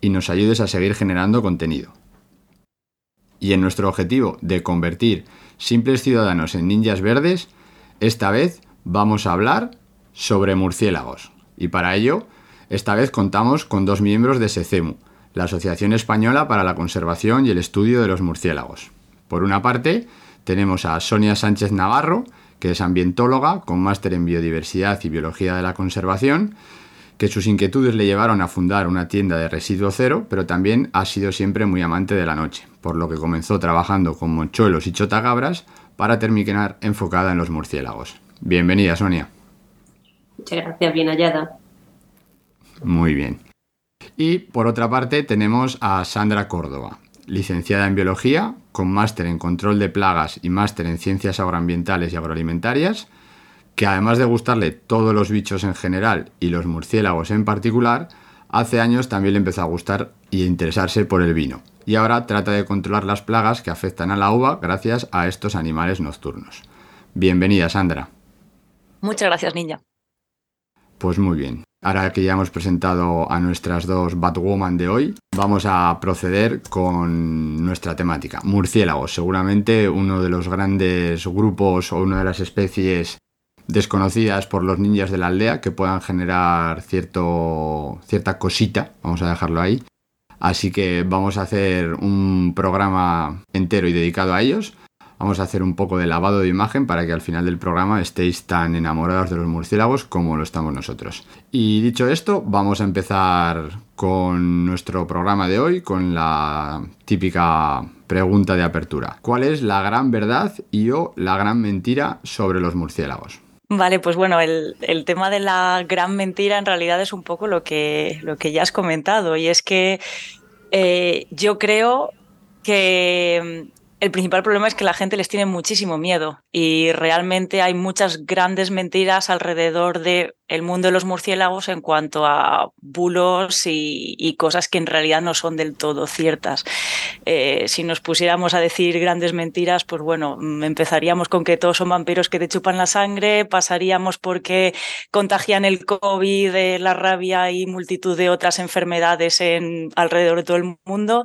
y nos ayudes a seguir generando contenido. Y en nuestro objetivo de convertir simples ciudadanos en ninjas verdes, esta vez vamos a hablar sobre murciélagos. Y para ello, esta vez contamos con dos miembros de SECEMU, la Asociación Española para la Conservación y el Estudio de los Murciélagos. Por una parte, tenemos a Sonia Sánchez Navarro, que es ambientóloga con máster en biodiversidad y biología de la conservación, que sus inquietudes le llevaron a fundar una tienda de residuo cero, pero también ha sido siempre muy amante de la noche, por lo que comenzó trabajando con mochuelos y chotagabras para terminar enfocada en los murciélagos. Bienvenida, Sonia. Muchas gracias, bien hallada. Muy bien. Y por otra parte tenemos a Sandra Córdoba, licenciada en biología, con máster en control de plagas y máster en ciencias agroambientales y agroalimentarias, que además de gustarle todos los bichos en general y los murciélagos en particular, hace años también le empezó a gustar y a interesarse por el vino. Y ahora trata de controlar las plagas que afectan a la uva gracias a estos animales nocturnos. Bienvenida, Sandra. Muchas gracias, niña. Pues muy bien. Ahora que ya hemos presentado a nuestras dos Batwoman de hoy, vamos a proceder con nuestra temática. Murciélagos, seguramente uno de los grandes grupos o una de las especies desconocidas por los ninjas de la aldea que puedan generar cierto, cierta cosita, vamos a dejarlo ahí. Así que vamos a hacer un programa entero y dedicado a ellos. Vamos a hacer un poco de lavado de imagen para que al final del programa estéis tan enamorados de los murciélagos como lo estamos nosotros. Y dicho esto, vamos a empezar con nuestro programa de hoy, con la típica pregunta de apertura. ¿Cuál es la gran verdad y o la gran mentira sobre los murciélagos? Vale, pues bueno, el, el, tema de la gran mentira en realidad es un poco lo que, lo que ya has comentado. Y es que eh, yo creo que el principal problema es que la gente les tiene muchísimo miedo. Y realmente hay muchas grandes mentiras alrededor del el mundo de los murciélagos en cuanto a bulos y, cosas que en realidad no son del todo ciertas. Eh, si nos pusiéramos a decir grandes mentiras, pues bueno, empezaríamos con que todos son vampiros que te chupan la sangre, pasaríamos porque contagian el COVID, eh, la rabia y multitud de otras enfermedades en, alrededor de todo el mundo.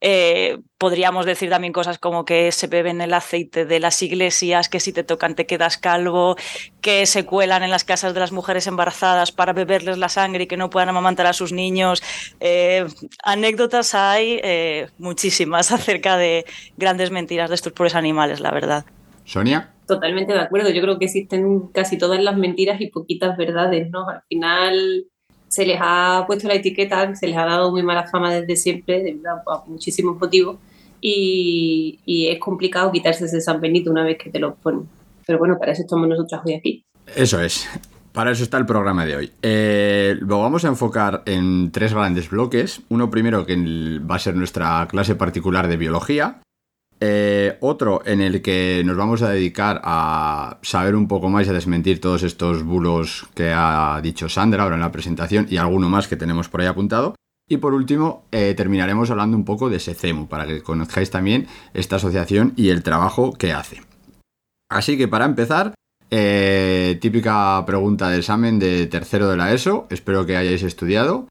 Eh, podríamos decir también cosas como que se beben el aceite de las iglesias, que si te tocan te quedas calvo, que se cuelan en las casas de las mujeres embarazadas para beberles la sangre y que no puedan amamantar a sus niños. Eh, anécdotas hay eh, muchísimas acerca de grandes mentiras de estos pobres animales, la verdad. Sonia. Totalmente de acuerdo. Yo creo que existen casi todas las mentiras y poquitas verdades, ¿no? Al final se les ha puesto la etiqueta, se les ha dado muy mala fama desde siempre, debido a muchísimos motivos, y, y, es complicado quitarse ese San Benito una vez que te lo ponen. Pero bueno, para eso estamos nosotros hoy aquí. Eso es. Para eso está el programa de hoy. Eh, lo vamos a enfocar en tres grandes bloques. Uno primero que va a ser nuestra clase particular de biología. Eh, otro en el que nos vamos a dedicar a saber un poco más y a desmentir todos estos bulos que ha dicho Sandra ahora en la presentación y alguno más que tenemos por ahí apuntado. Y por último, eh, terminaremos hablando un poco de SECEMU, para que conozcáis también esta asociación y el trabajo que hace. Así que para empezar, eh, típica pregunta de examen de tercero de la ESO, espero que hayáis estudiado.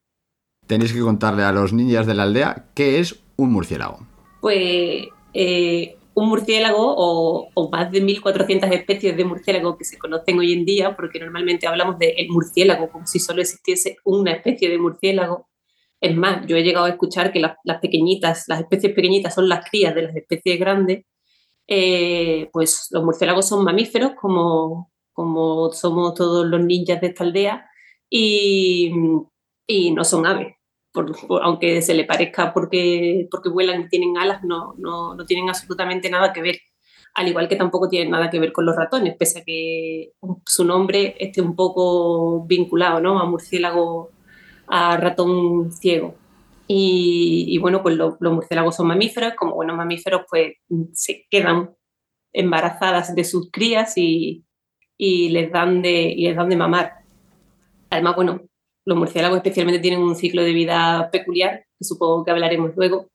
Tenéis que contarle a los niñas de la aldea qué es un murciélago. Pues eh, un murciélago o, más de 1.400 especies de murciélago que se conocen hoy en día, porque normalmente hablamos del el murciélago como si solo existiese una especie de murciélago. Es más, yo he llegado a escuchar que las, las pequeñitas, las especies pequeñitas son las crías de las especies grandes. Eh, pues los murciélagos son mamíferos, como, como somos todos los ninjas de esta aldea, y, no son aves. Aunque se le parezca porque, porque vuelan y tienen alas, no, no, no, tienen absolutamente nada que ver. Al igual que tampoco tienen nada que ver con los ratones, pese a que su nombre esté un poco vinculado ¿no? a murciélago, a ratón ciego. Y, bueno, pues lo, los murciélagos son mamíferos, como buenos mamíferos, pues se quedan embarazadas de sus crías y, y, les, dan de, y les dan de mamar. Además, bueno, los murciélagos especialmente tienen un ciclo de vida peculiar, que supongo que hablaremos luego,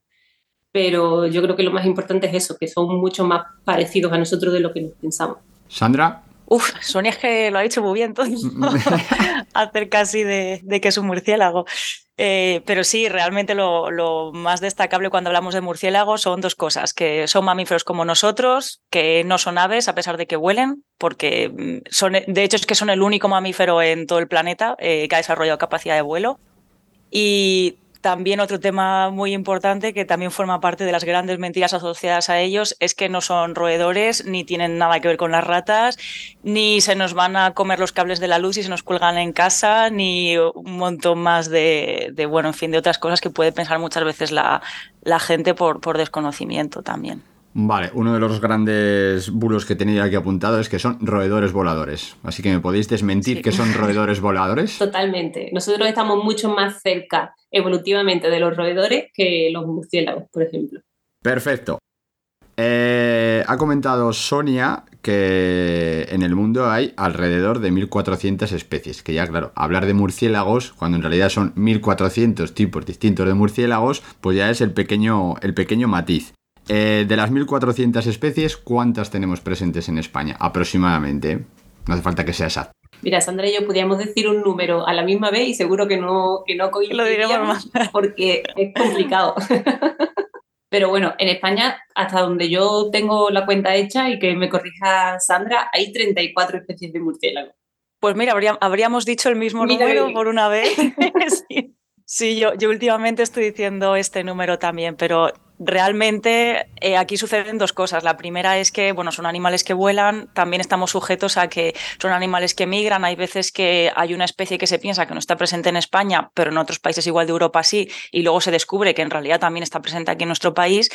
pero yo creo que lo más importante es eso, que son mucho más parecidos a nosotros de lo que nos pensamos. Sandra. Uf, Sonia es que lo ha dicho muy bien todo acerca así de, de, que es un murciélago. Eh, pero sí, realmente lo, lo, más destacable cuando hablamos de murciélagos son dos cosas, que son mamíferos como nosotros, que no son aves a pesar de que huelen, porque son, de hecho es que son el único mamífero en todo el planeta eh, que ha desarrollado capacidad de vuelo. Y también otro tema muy importante que también forma parte de las grandes mentiras asociadas a ellos es que no son roedores, ni tienen nada que ver con las ratas, ni se nos van a comer los cables de la luz y se nos cuelgan en casa, ni un montón más de, bueno, en fin, de otras cosas que puede pensar muchas veces la, la gente por, por desconocimiento también. Vale, uno de los grandes bulos que tenía aquí apuntado es que son roedores voladores. Así que me podéis desmentir sí. que son roedores voladores. Totalmente. Nosotros estamos mucho más cerca evolutivamente de los roedores que los murciélagos, por ejemplo. Perfecto. Eh, ha comentado Sonia que en el mundo hay alrededor de 1400 especies. Que ya, claro, hablar de murciélagos, cuando en realidad son 1400 tipos distintos de murciélagos, pues ya es el pequeño, el pequeño matiz. Eh, de las 1400 especies, ¿cuántas tenemos presentes en España? Aproximadamente. No hace falta que sea exacto. Mira, Sandra y yo podríamos decir un número a la misma vez y seguro que no, que no coincidiríamos porque es complicado. Pero bueno, en España, hasta donde yo tengo la cuenta hecha y que me corrija Sandra, hay 34 especies de murciélago. Pues mira, habría, habríamos dicho el mismo mira número bien. por una vez. sí, sí yo, yo últimamente estoy diciendo este número también, pero realmente eh, aquí suceden dos cosas. La primera es que, bueno, son animales que vuelan, también estamos sujetos a que son animales que migran. Hay veces que hay una especie que se piensa que no está presente en España, pero en otros países igual de Europa sí, y luego se descubre que en realidad también está presente aquí en nuestro país.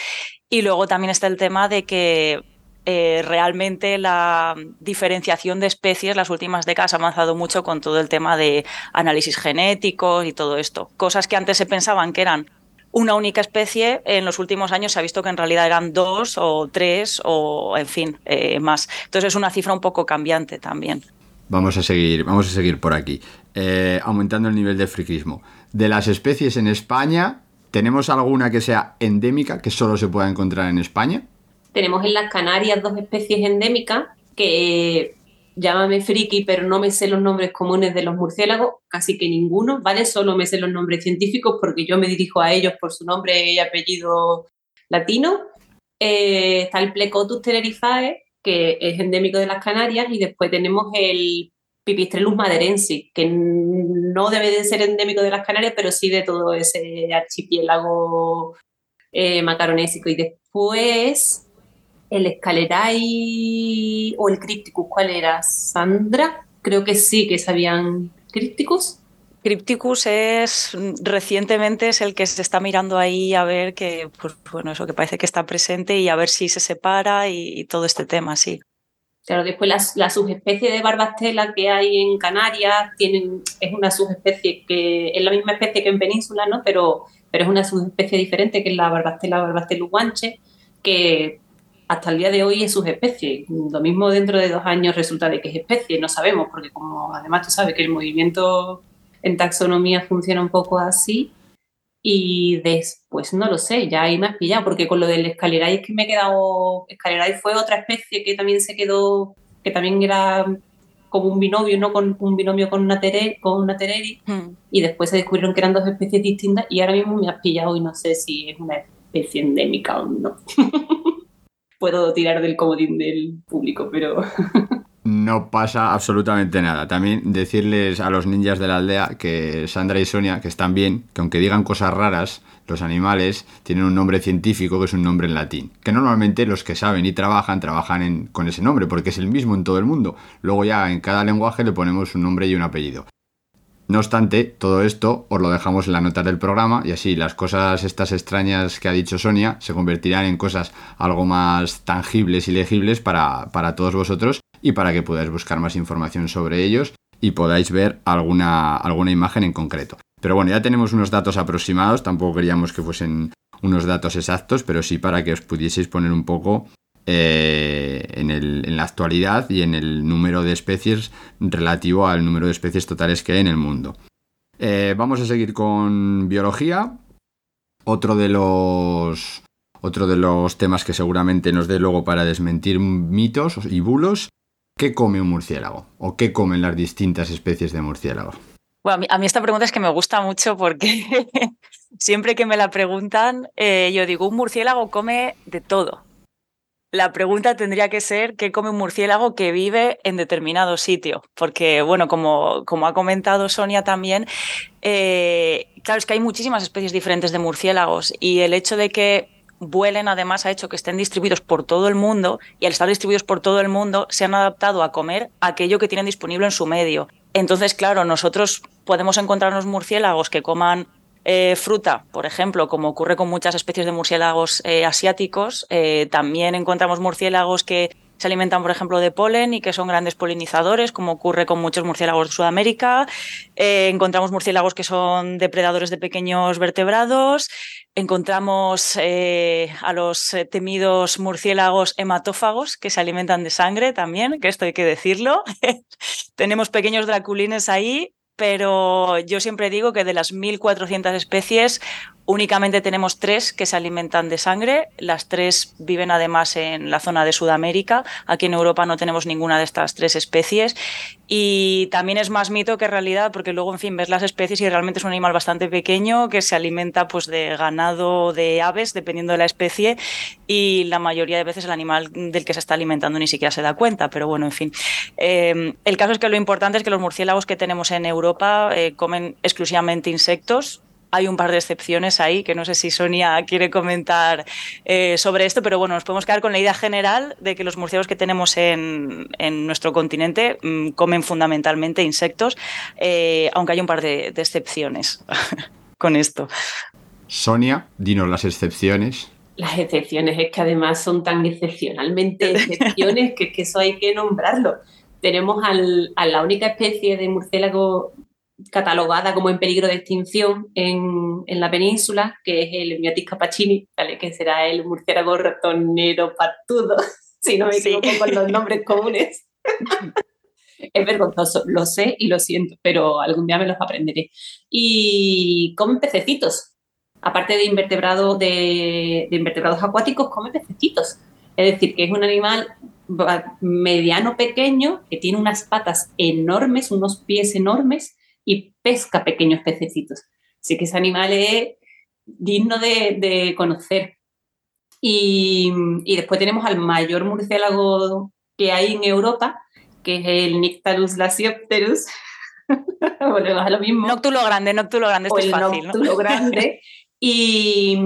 Y luego también está el tema de que eh, realmente la diferenciación de especies las últimas décadas ha avanzado mucho con todo el tema de análisis genéticos y todo esto. Cosas que antes se pensaban que eran una única especie, en los últimos años se ha visto que en realidad eran dos o tres o, en fin, eh, más. Entonces es una cifra un poco cambiante también. Vamos a seguir, vamos a seguir por aquí, eh, aumentando el nivel de friquismo. De las especies en España, ¿tenemos alguna que sea endémica, que solo se pueda encontrar en España? Tenemos en las Canarias dos especies endémicas que llámame friki, pero no me sé los nombres comunes de los murciélagos, casi que ninguno, ¿vale? Solo me sé los nombres científicos porque yo me dirijo a ellos por su nombre y apellido latino. Eh, está el Plecotus tenerifae, que es endémico de las Canarias, y después tenemos el Pipistrellus maderensis, que no debe de ser endémico de las Canarias, pero sí de todo ese archipiélago eh, macaronésico. Y después el Escaleray o el Crypticus, ¿cuál era? Sandra, creo que sí, que sabían Crypticus. Crypticus es recientemente es el que se está mirando ahí a ver que, pues bueno, eso que parece que está presente y a ver si se separa y, y todo este tema, sí. Claro, después la, la, subespecie de barbastela que hay en Canarias tienen, es una subespecie que es la misma especie que en Península, ¿no? Pero, pero es una subespecie diferente que es la barbastela barbastela guanche, que hasta el día de hoy es subespecie. Lo mismo dentro de dos años resulta de que es especie, no sabemos, porque como además tú sabes que el movimiento en taxonomía funciona un poco así. Y después no lo sé, ya ahí me has pillado, porque con lo del escaleray es que me he quedado. Escaleray fue otra especie que también se quedó, que también era como un binomio, ¿no? Con un binomio con una, tere, con una tereri, hmm. y después se descubrieron que eran dos especies distintas, y ahora mismo me has pillado y no sé si es una especie endémica o no. puedo tirar del comodín del público, pero... No pasa absolutamente nada. También decirles a los ninjas de la aldea que Sandra y Sonia, que están bien, que aunque digan cosas raras, los animales tienen un nombre científico que es un nombre en latín. Que normalmente los que saben y trabajan, trabajan con ese nombre, porque es el mismo en todo el mundo. Luego ya en cada lenguaje le ponemos un nombre y un apellido. No obstante, todo esto os lo dejamos en la nota del programa y así las cosas estas extrañas que ha dicho Sonia se convertirán en cosas algo más tangibles y legibles para, para todos vosotros y para que podáis buscar más información sobre ellos y podáis ver alguna, alguna imagen en concreto. Pero bueno, ya tenemos unos datos aproximados, tampoco queríamos que fuesen unos datos exactos, pero sí para que os pudieseis poner un poco eh, en, la actualidad y en el número de especies relativo al número de especies totales que hay en el mundo. Eh, vamos a seguir con biología. Otro de los. Otro de los temas que seguramente nos dé luego para desmentir mitos y bulos. ¿Qué come un murciélago? ¿O qué comen las distintas especies de murciélago? Bueno, a mí, esta pregunta es que me gusta mucho porque siempre que me la preguntan, eh, yo digo, un murciélago come de todo la pregunta tendría que ser qué come un murciélago que vive en determinado sitio. Porque, bueno, como, como ha comentado Sonia también, eh, claro, es que hay muchísimas especies diferentes de murciélagos y el hecho de que vuelen además ha hecho que estén distribuidos por todo el mundo y al estar distribuidos por todo el mundo se han adaptado a comer aquello que tienen disponible en su medio. Entonces, claro, nosotros podemos encontrarnos murciélagos que coman eh, fruta, por ejemplo, como ocurre con muchas especies de murciélagos eh, asiáticos, eh, también encontramos murciélagos que se alimentan, por ejemplo, de polen y que son grandes polinizadores, como ocurre con muchos murciélagos de Sudamérica. encontramos murciélagos que son depredadores de pequeños vertebrados. Encontramos a los temidos murciélagos hematófagos que se alimentan de sangre también, que esto hay que decirlo. Tenemos pequeños draculines ahí pero yo siempre digo que de las 1.400 especies, Únicamente tenemos tres que se alimentan de sangre. Las tres viven además en la zona de Sudamérica. Aquí en Europa no tenemos ninguna de estas tres especies. Y también es más mito que realidad, porque luego, en fin, ves las especies y realmente es un animal bastante pequeño que se alimenta pues, de ganado, de aves, dependiendo de la especie. Y la mayoría de veces el animal del que se está alimentando ni siquiera se da cuenta. Pero bueno, en fin. Eh, el caso es que lo importante es que los murciélagos que tenemos en Europa eh, comen exclusivamente insectos hay un par de excepciones ahí, que no sé si Sonia quiere comentar eh, sobre esto, pero bueno, nos podemos quedar con la idea general de que los murciélagos que tenemos en, nuestro continente mm, comen fundamentalmente insectos, eh, aunque hay un par de, excepciones con esto. Sonia, dinos las excepciones. Las excepciones es que además son tan excepcionalmente excepciones que, que eso hay que nombrarlo. Tenemos a la única especie de murciélago catalogada como en peligro de extinción en, en la península, que es el Miotis capacini, ¿vale? que será el murciélago ratonero patudo, si no me equivoco con los nombres comunes. es vergonzoso, lo sé y lo siento, pero algún día me los aprenderé. Y comen pececitos. Aparte de, invertebrado, de, de invertebrados acuáticos, come pececitos. Es decir, que es un animal mediano pequeño que tiene unas patas enormes, unos pies enormes pesca pequeños pececitos. Así que ese animal es digno de, conocer. Y, después tenemos al mayor murciélago que hay en Europa, que es el Nyctalus lasiopterus. Volvemos a lo mismo. Noctulo grande, noctulo grande, esto es fácil. Noctulo grande. Y,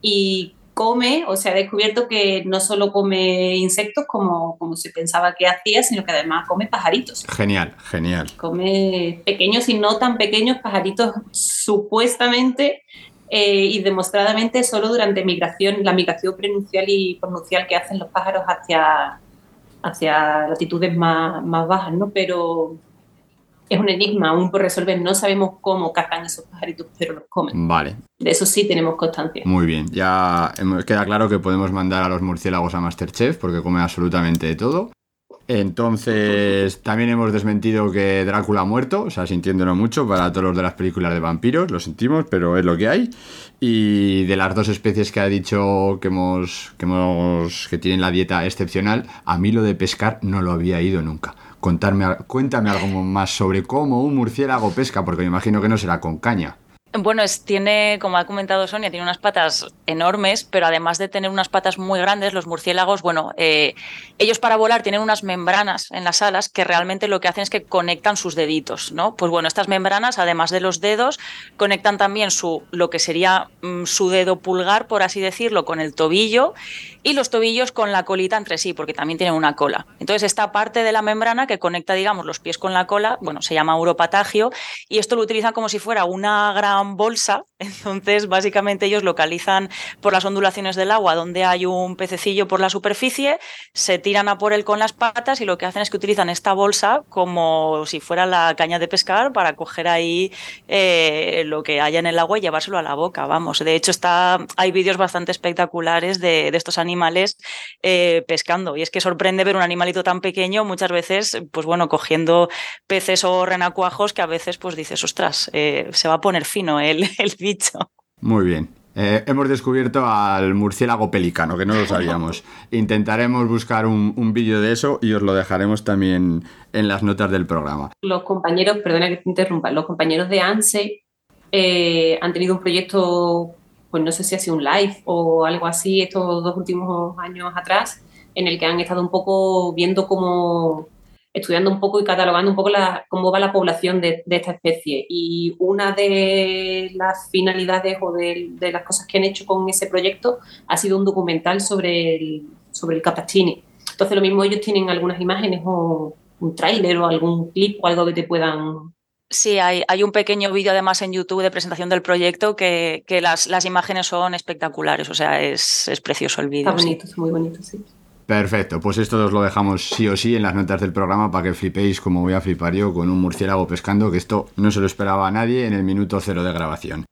y come, o sea, ha descubierto que no solo come insectos como, como se pensaba que hacía, sino que además come pajaritos. Genial, genial. Come pequeños y no tan pequeños pajaritos supuestamente eh, y demostradamente solo durante migración, la migración prenuncial y pronuncial que hacen los pájaros hacia, hacia latitudes más, más bajas, ¿no? Pero es un enigma aún por resolver. No sabemos cómo cazan esos pajaritos, pero los comen. Vale. De eso sí tenemos constancia. Muy bien. Ya queda claro que podemos mandar a los murciélagos a Masterchef porque come absolutamente de todo. Entonces, también hemos desmentido que Drácula ha muerto, o sea, sintiéndolo mucho para todos los de las películas de vampiros, lo sentimos, pero es lo que hay. Y de las dos especies que ha dicho que hemos, que hemos, que tienen la dieta excepcional, a mí lo de pescar no lo había ido nunca. Contarme, cuéntame algo más sobre cómo un murciélago pesca, porque me imagino que no será con caña. Bueno, es, tiene, como ha comentado Sonia, tiene unas patas enormes, pero además de tener unas patas muy grandes, los murciélagos, bueno, eh, ellos para volar tienen unas membranas en las alas que realmente lo que hacen es que conectan sus deditos, ¿no? Pues bueno, estas membranas, además de los dedos, conectan también su, lo que sería mm, su dedo pulgar, por así decirlo, con el tobillo y los tobillos con la colita entre sí, porque también tienen una cola. Entonces, esta parte de la membrana que conecta, digamos, los pies con la cola, bueno, se llama uropatagio y esto lo utilizan como si fuera una gran bolsa, entonces básicamente ellos localizan por las ondulaciones del agua donde hay un pececillo por la superficie, se tiran a por él con las patas y lo que hacen es que utilizan esta bolsa como si fuera la caña de pescar para coger ahí eh, lo que haya en el agua y llevárselo a la boca, vamos. De hecho, está, hay vídeos bastante espectaculares de, estos animales eh, pescando y es que sorprende ver un animalito tan pequeño muchas veces, pues bueno, cogiendo peces o renacuajos que a veces pues dices, ostras, eh, se va a poner fino el, bicho. Muy bien. Eh, hemos descubierto al murciélago pelicano, que no lo sabíamos. Intentaremos buscar un, vídeo de eso y os lo dejaremos también en las notas del programa. Los compañeros, perdona que te interrumpa, los compañeros de ANSE eh, han tenido un proyecto, pues no sé si ha sido un live o algo así, estos dos últimos años atrás, en el que han estado un poco viendo cómo estudiando un poco y catalogando un poco la, cómo va la población de, esta especie. Y una de las finalidades o de, las cosas que han hecho con ese proyecto ha sido un documental sobre el, sobre el capachini. Entonces, lo mismo ellos tienen algunas imágenes o un tráiler o algún clip o algo que te puedan Sí, hay, hay, un pequeño vídeo además en YouTube de presentación del proyecto que, que las, las, imágenes son espectaculares, o sea, es, es precioso el vídeo. Está bonito, es muy bonito, sí. Perfecto, pues esto os lo dejamos sí o sí en las notas del programa para que flipéis como voy a flipar yo con un murciélago pescando, que esto no se lo esperaba a nadie en el minuto cero de grabación.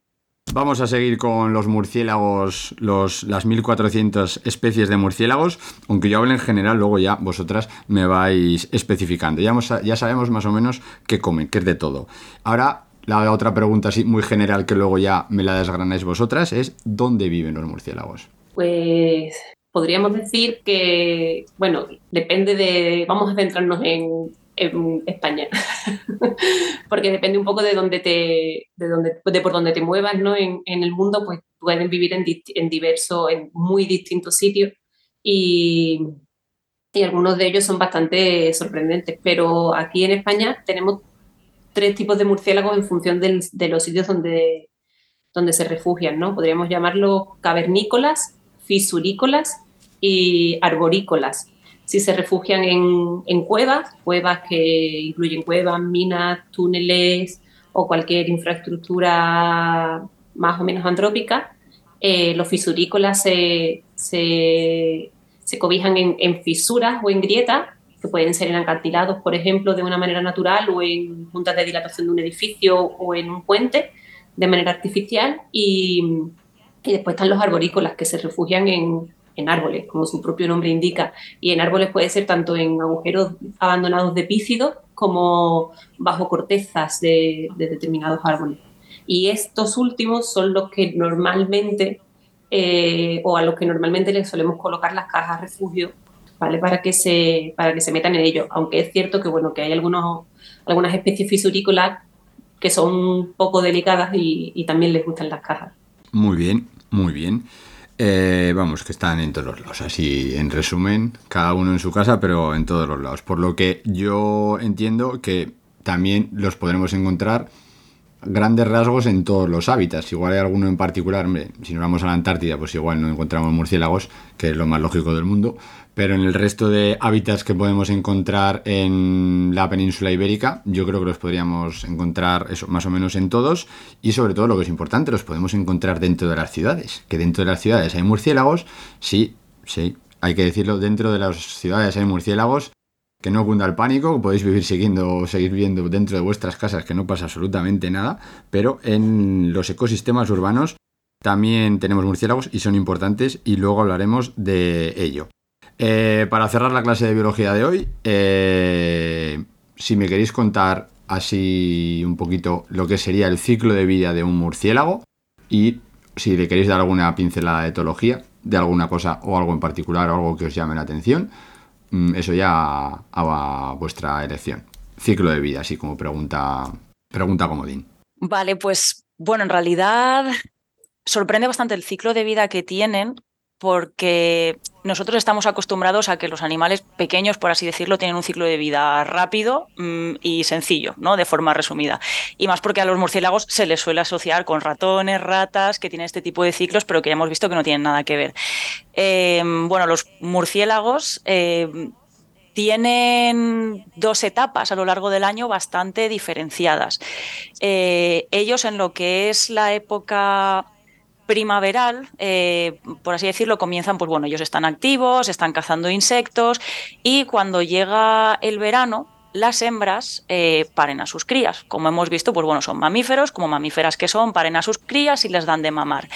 Vamos a seguir con los murciélagos, los, las 1400 especies de murciélagos, aunque yo hable en general, luego ya vosotras me vais especificando. Ya, sabemos más o menos qué comen, que es de todo. Ahora, la otra pregunta así muy general que luego ya me la desgranáis vosotras es ¿dónde viven los murciélagos? Pues podríamos decir que, bueno, depende de, vamos a centrarnos en, España, porque depende un poco de dónde te, de, dónde, de por dónde te muevas, ¿no? En, el mundo, pues pueden vivir en, en diversos, en muy distintos sitios y, y algunos de ellos son bastante sorprendentes, pero aquí en España tenemos tres tipos de murciélagos en función de los sitios donde, donde se refugian, ¿no? Podríamos llamarlos cavernícolas, fisurícolas y arborícolas. Si se refugian en, cuevas, cuevas que incluyen cuevas, minas, túneles o cualquier infraestructura más o menos antrópica, eh, los fisurícolas se, cobijan en, fisuras o en grietas, que pueden ser en acantilados, por ejemplo, de una manera natural o en puntas de dilatación de un edificio o en un puente de manera artificial. Y, y después están los arborícolas, que se refugian en, en árboles, como su propio nombre indica. Y en árboles puede ser tanto en agujeros abandonados de pícidos como bajo cortezas de, determinados árboles. Y estos últimos son los que normalmente, eh, o a los que normalmente les solemos colocar las cajas refugio, ¿vale? Para que se, para que se metan en ellos. Aunque es cierto que, bueno, que hay algunos, algunas especies fisurícolas que son poco delicadas y también les gustan las cajas. Muy bien, muy bien. Eh, vamos, que están en todos los lados. Así, en resumen, cada uno en su casa, pero en todos los lados. Por lo que yo entiendo que también los podremos encontrar grandes rasgos en todos los hábitats. Igual hay alguno en particular, si nos vamos a la Antártida, pues igual no encontramos murciélagos, que es lo más lógico del mundo, pero en el resto de hábitats que podemos encontrar en la península ibérica, yo creo que los podríamos encontrar eso, más o menos en todos, y sobre todo lo que es importante, los podemos encontrar dentro de las ciudades, que dentro de las ciudades hay murciélagos, sí, sí, hay que decirlo, dentro de las ciudades hay murciélagos, que no cunda el pánico, podéis vivir siguiendo, seguir viviendo dentro de vuestras casas, que no pasa absolutamente nada, pero en los ecosistemas urbanos también tenemos murciélagos y son importantes y luego hablaremos de ello. Eh, para cerrar la clase de biología de hoy, eh, si me queréis contar así un poquito lo que sería el ciclo de vida de un murciélago y si le queréis dar alguna pincelada de etología de alguna cosa o algo en particular o algo que os llame la atención, Mm, eso ya a, vuestra elección. Ciclo de vida, así como pregunta, pregunta comodín. Vale, pues Bueno, en realidad sorprende bastante el ciclo de vida que tienen porque nosotros estamos acostumbrados a que los animales pequeños, por así decirlo, tienen un ciclo de vida rápido mm, y sencillo, ¿no? De forma resumida. Y más porque a los murciélagos se les suele asociar con ratones, ratas, que tienen este tipo de ciclos, pero que ya hemos visto que no tienen nada que ver. Em, bueno, los murciélagos em, tienen dos etapas a lo largo del año bastante diferenciadas. Eh, ellos en lo que es la época primaveral, eh, por así decirlo, comienzan, pues bueno, ellos están activos, están cazando insectos y cuando llega el verano, las hembras eh, paren a sus crías. Como hemos visto, pues bueno, son mamíferos, como mamíferas que son, paren a sus crías y les dan de mamar.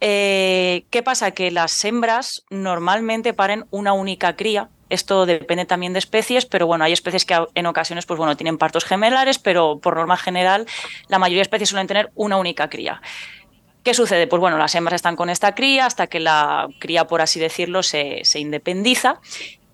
Eh, ¿Qué pasa? Que las hembras normalmente paren una única cría. Esto depende también de especies, pero bueno, hay especies que en ocasiones pues bueno, tienen partos gemelares, pero por norma general la mayoría de especies suelen tener una única cría. ¿Qué sucede? Pues bueno, las hembras están con esta cría hasta que la cría, por así decirlo, se, se independiza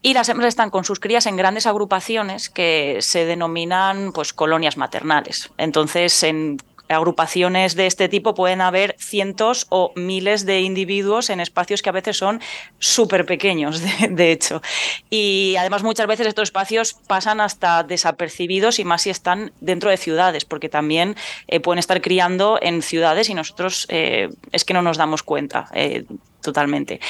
y las hembras están con sus crías en grandes agrupaciones que se denominan pues colonias maternales. Entonces, en agrupaciones de este tipo pueden haber cientos o miles de individuos en espacios que a veces son súper pequeños, de, hecho. Y además muchas veces estos espacios pasan hasta desapercibidos y más si están dentro de ciudades, porque también eh, pueden estar criando en ciudades y nosotros eh, es que no nos damos cuenta eh, totalmente.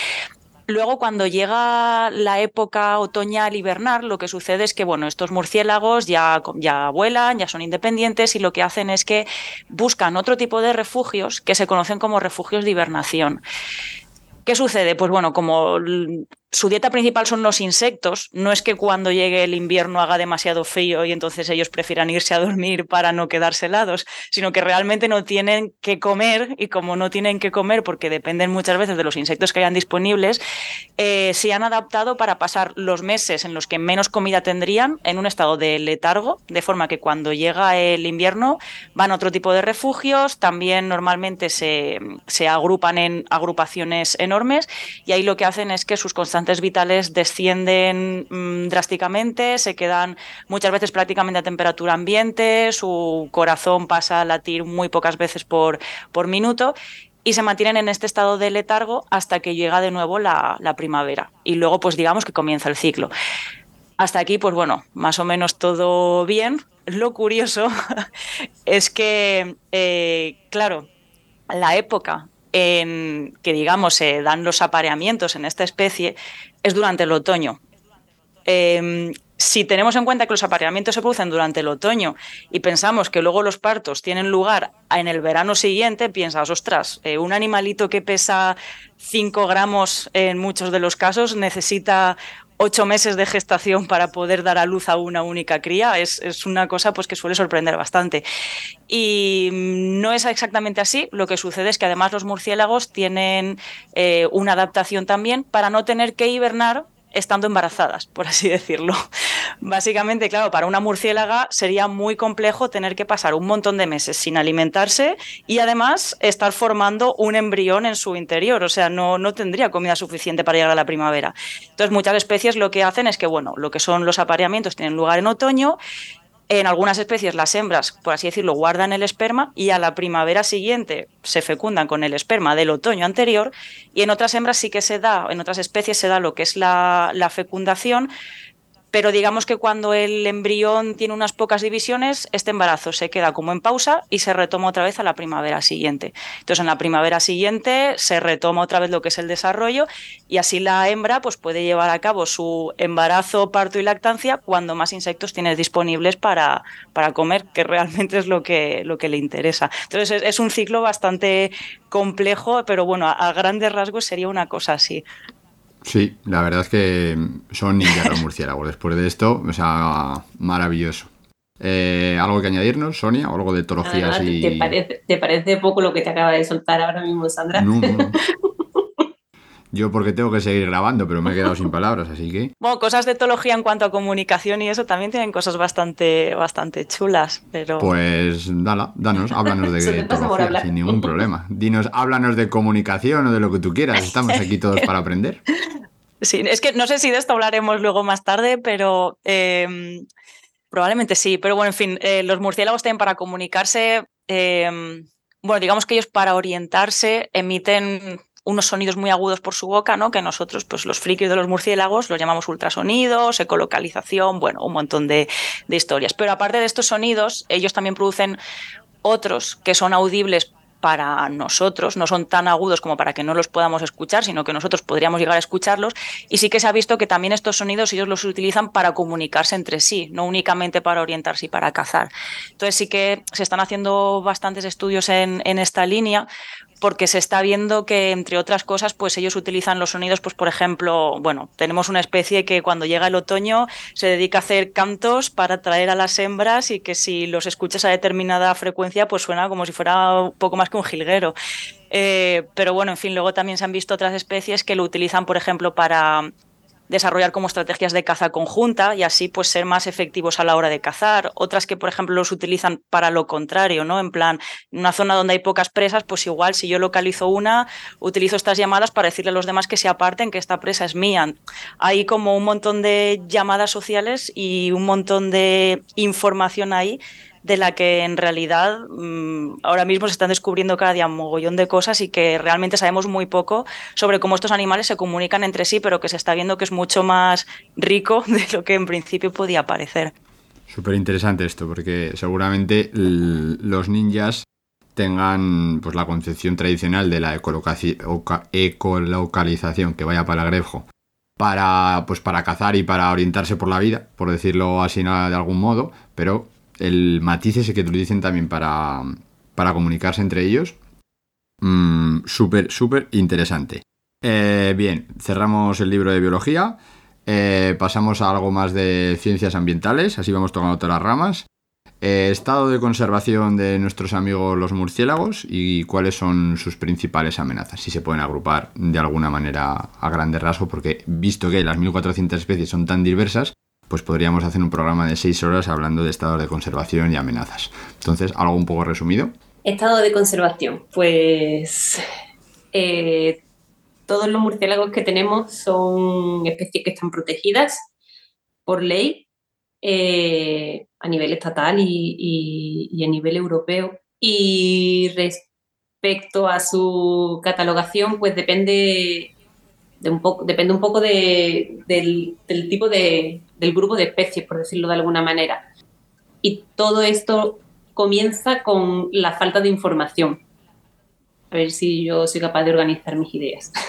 Luego, cuando llega la época otoñal hibernal, lo que sucede es que, bueno, estos murciélagos ya, ya vuelan, ya son independientes y lo que hacen es que buscan otro tipo de refugios que se conocen como refugios de hibernación. ¿Qué sucede? Pues bueno, como su dieta principal son los insectos, no es que cuando llegue el invierno haga demasiado frío y entonces ellos prefieran irse a dormir para no quedarse helados, sino que realmente no tienen que comer y como no tienen que comer porque dependen muchas veces de los insectos que hayan disponibles, eh, se han adaptado para pasar los meses en los que menos comida tendrían en un estado de letargo, de forma que cuando llega el invierno van a otro tipo de refugios, también normalmente se, se agrupan en agrupaciones enormes y ahí lo que hacen es que sus constantes vitales descienden mm, drásticamente, se quedan muchas veces prácticamente a temperatura ambiente, su corazón pasa a latir muy pocas veces por, por minuto y se mantienen en este estado de letargo hasta que llega de nuevo la, primavera. Y luego, pues digamos que comienza el ciclo. Hasta aquí, pues bueno, más o menos todo bien. Lo curioso es que, eh, claro, la época en que, digamos, se dan los apareamientos en esta especie es durante el otoño. Em, si tenemos en cuenta que los apareamientos se producen durante el otoño y pensamos que luego los partos tienen lugar en el verano siguiente, piensas, ostras, eh, un animalito que pesa 5 gramos en muchos de los casos necesita ocho meses de gestación para poder dar a luz a una única cría es, una cosa pues, que suele sorprender bastante. Y no es exactamente así. Lo que sucede es que además los murciélagos tienen eh, una adaptación también para no tener que hibernar estando embarazadas, por así decirlo. Básicamente, claro, para una murciélaga sería muy complejo tener que pasar un montón de meses sin alimentarse y además estar formando un embrión en su interior, o sea, no, no tendría comida suficiente para llegar a la primavera. Entonces, muchas especies lo que hacen es que, bueno, lo que son los apareamientos tienen lugar en otoño en algunas especies las hembras, por así decirlo, guardan el esperma y a la primavera siguiente se fecundan con el esperma del otoño anterior y en otras hembras sí que se da, en otras especies se da lo que es la, la fecundación pero digamos que cuando el embrión tiene unas pocas divisiones, este embarazo se queda como en pausa y se retoma otra vez a la primavera siguiente. Entonces, en la primavera siguiente se retoma otra vez lo que es el desarrollo y así la hembra pues, puede llevar a cabo su embarazo, parto y lactancia cuando más insectos tiene disponibles para, para comer, que realmente es lo que, lo que le interesa. Entonces, es, un ciclo bastante complejo, pero bueno, a grandes rasgos sería una cosa así. Sí, la verdad es que son ninjas los murciélagos. Después de esto, o sea, maravilloso. Eh, ¿Algo que añadirnos, Sonia? ¿O algo de? ¿te parece, ¿te parece, poco lo que te acaba de soltar ahora mismo, Sandra? No, no. Yo porque tengo que seguir grabando, pero me he quedado sin palabras, así que... Bueno, cosas de etología en cuanto a comunicación y eso también tienen cosas bastante, bastante chulas, pero... Pues dala, danos, háblanos de etología sin ningún problema. Dinos, háblanos de comunicación o de lo que tú quieras, estamos aquí todos para aprender. Sí, es que no sé si de esto hablaremos luego más tarde, pero em, probablemente sí. Pero bueno, en fin, eh, los murciélagos tienen para comunicarse... Em, bueno, digamos que ellos para orientarse emiten unos sonidos muy agudos por su boca, ¿no? Que nosotros, pues los frikis de los murciélagos, los llamamos ultrasonidos, ecolocalización, bueno, un montón de, historias. Pero aparte de estos sonidos, ellos también producen otros que son audibles para nosotros, no son tan agudos como para que no los podamos escuchar, sino que nosotros podríamos llegar a escucharlos. Y sí que se ha visto que también estos sonidos ellos los utilizan para comunicarse entre sí, no únicamente para orientarse y para cazar. Entonces sí que se están haciendo bastantes estudios en esta línea, porque se está viendo que, entre otras cosas, pues ellos utilizan los sonidos, pues por ejemplo, bueno, tenemos una especie que cuando llega el otoño se dedica a hacer cantos para atraer a las hembras y que si los escuchas a determinada frecuencia, pues suena como si fuera un poco más que un jilguero. Eh, pero bueno, en fin, luego también se han visto otras especies que lo utilizan, por ejemplo, para desarrollar como estrategias de caza conjunta y así pues ser más efectivos a la hora de cazar. Otras que, por ejemplo, los utilizan para lo contrario, ¿no? En plan, en una zona donde hay pocas presas, pues igual si yo localizo una, utilizo estas llamadas para decirle a los demás que se aparten, que esta presa es mía. Hay como un montón de llamadas sociales y un montón de información ahí de la que en realidad mm, ahora mismo se están descubriendo cada día un mogollón de cosas y que realmente sabemos muy poco sobre cómo estos animales se comunican entre sí, pero que se está viendo que es mucho más rico de lo que en principio podía parecer. Súper interesante esto, porque seguramente los ninjas tengan pues la concepción tradicional de la ecolocalización que vaya para grejo para pues para cazar y para orientarse por la vida, por decirlo así de algún modo, pero el matiz ese que utilicen también para, para comunicarse entre ellos. Mm, súper, súper interesante. Eh, bien, cerramos el libro de biología. Eh, pasamos a algo más de ciencias ambientales, así vamos tocando todas las ramas. Eh, estado de conservación de nuestros amigos los murciélagos y cuáles son sus principales amenazas, si se pueden agrupar de alguna manera a grande rasgo, porque visto que las 1400 especies son tan diversas, pues podríamos hacer un programa de seis horas hablando de estados de conservación y amenazas. Entonces, algo un poco resumido. Estado de conservación, pues eh, todos los murciélagos que tenemos son especies que están protegidas por ley eh, a nivel estatal y, y a nivel europeo. Y respecto a su catalogación, pues depende un poco, depende un poco del, tipo de, del grupo de especies, por decirlo de alguna manera. Y todo esto comienza con la falta de información. A ver si yo soy capaz de organizar mis ideas.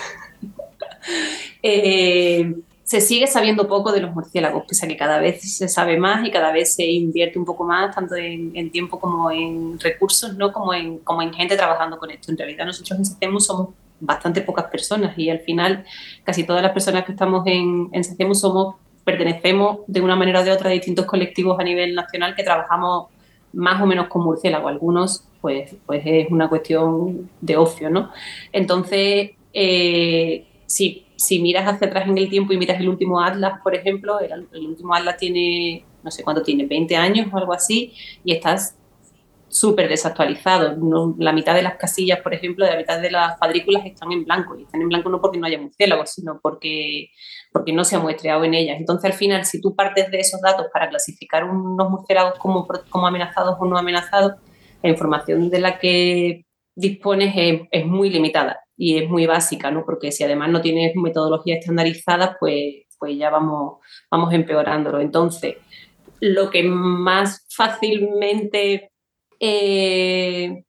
Eh, se sigue sabiendo poco de los murciélagos, pese a que cada vez se sabe más y cada vez se invierte un poco más, tanto en, tiempo como en recursos, ¿no? como, en, como en gente trabajando con esto. En realidad nosotros en SECEMUS somos bastante pocas personas y al final casi todas las personas que estamos en, en somos, pertenecemos de una manera o de otra a distintos colectivos a nivel nacional que trabajamos más o menos con murciélago. Algunos, pues, pues es una cuestión de ocio, ¿no? Entonces, eh, si, si, miras hacia atrás en el tiempo y miras el último Atlas, por ejemplo, el, último Atlas tiene, no sé cuánto tiene, 20 años o algo así, y estás súper desactualizado. la mitad de las casillas, por ejemplo, de la mitad de las cuadrículas están en blanco. Y están en blanco no porque no haya murciélagos, sino porque, porque no se ha muestreado en ellas. Entonces, al final, si tú partes de esos datos para clasificar unos murciélagos como, como amenazados o no amenazados, la información de la que dispones es, muy limitada y es muy básica, ¿no? Porque si además no tienes metodologías estandarizadas, pues, pues ya vamos, vamos empeorándolo. Entonces, lo que más fácilmente eh,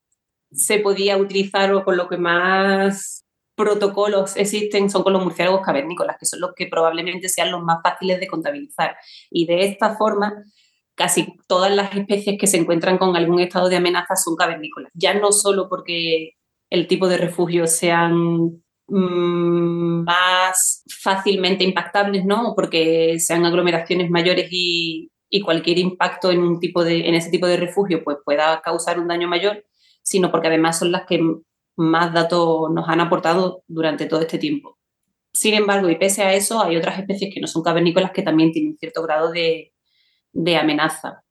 se podía utilizar o con lo que más protocolos existen son con los murciélagos cavernícolas, que son los que probablemente sean los más fáciles de contabilizar. Y de esta forma, casi todas las especies que se encuentran con algún estado de amenaza son cavernícolas. Ya no solo porque el tipo de refugio sean mm, más fácilmente impactables, ¿no? Porque sean aglomeraciones mayores y, cualquier impacto en, un tipo de, ese tipo de refugio pues pueda causar un daño mayor, sino porque además son las que más datos nos han aportado durante todo este tiempo. Sin embargo, y pese a eso, hay otras especies que no son cavernícolas que también tienen cierto grado de, de amenaza.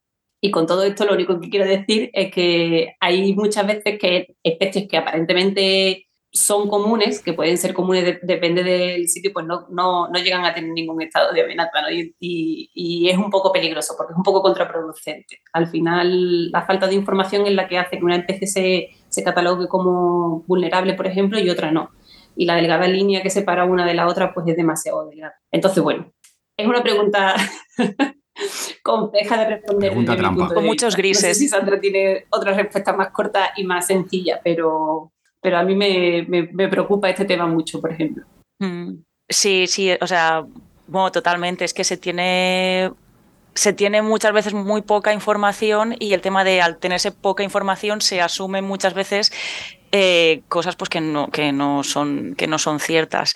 Y con todo esto lo único que quiero decir es que hay muchas veces que especies que aparentemente son comunes, que pueden ser comunes, depende del sitio, pues no, no, no, llegan a tener ningún estado de amenaza. Y, y, es un poco peligroso porque es un poco contraproducente. Al final, la falta de información es la que hace que una especie se se catalogue como vulnerable, por ejemplo, y otra no. Y la delgada línea que separa una de la otra, pues es demasiado delgada. Entonces, bueno, es una pregunta compleja de responder. Pregunta trampa. Con muchos grises. No sé si Sandra tiene otra respuesta más corta y más sencilla, pero, pero a mí me, me, preocupa este tema mucho, por ejemplo. Mm. Sí, sí, o sea, bueno, totalmente. Es que se tiene se tiene muchas veces muy poca información y el tema de al tenerse poca información se asumen muchas veces eh, cosas pues que no, que no son que no son ciertas.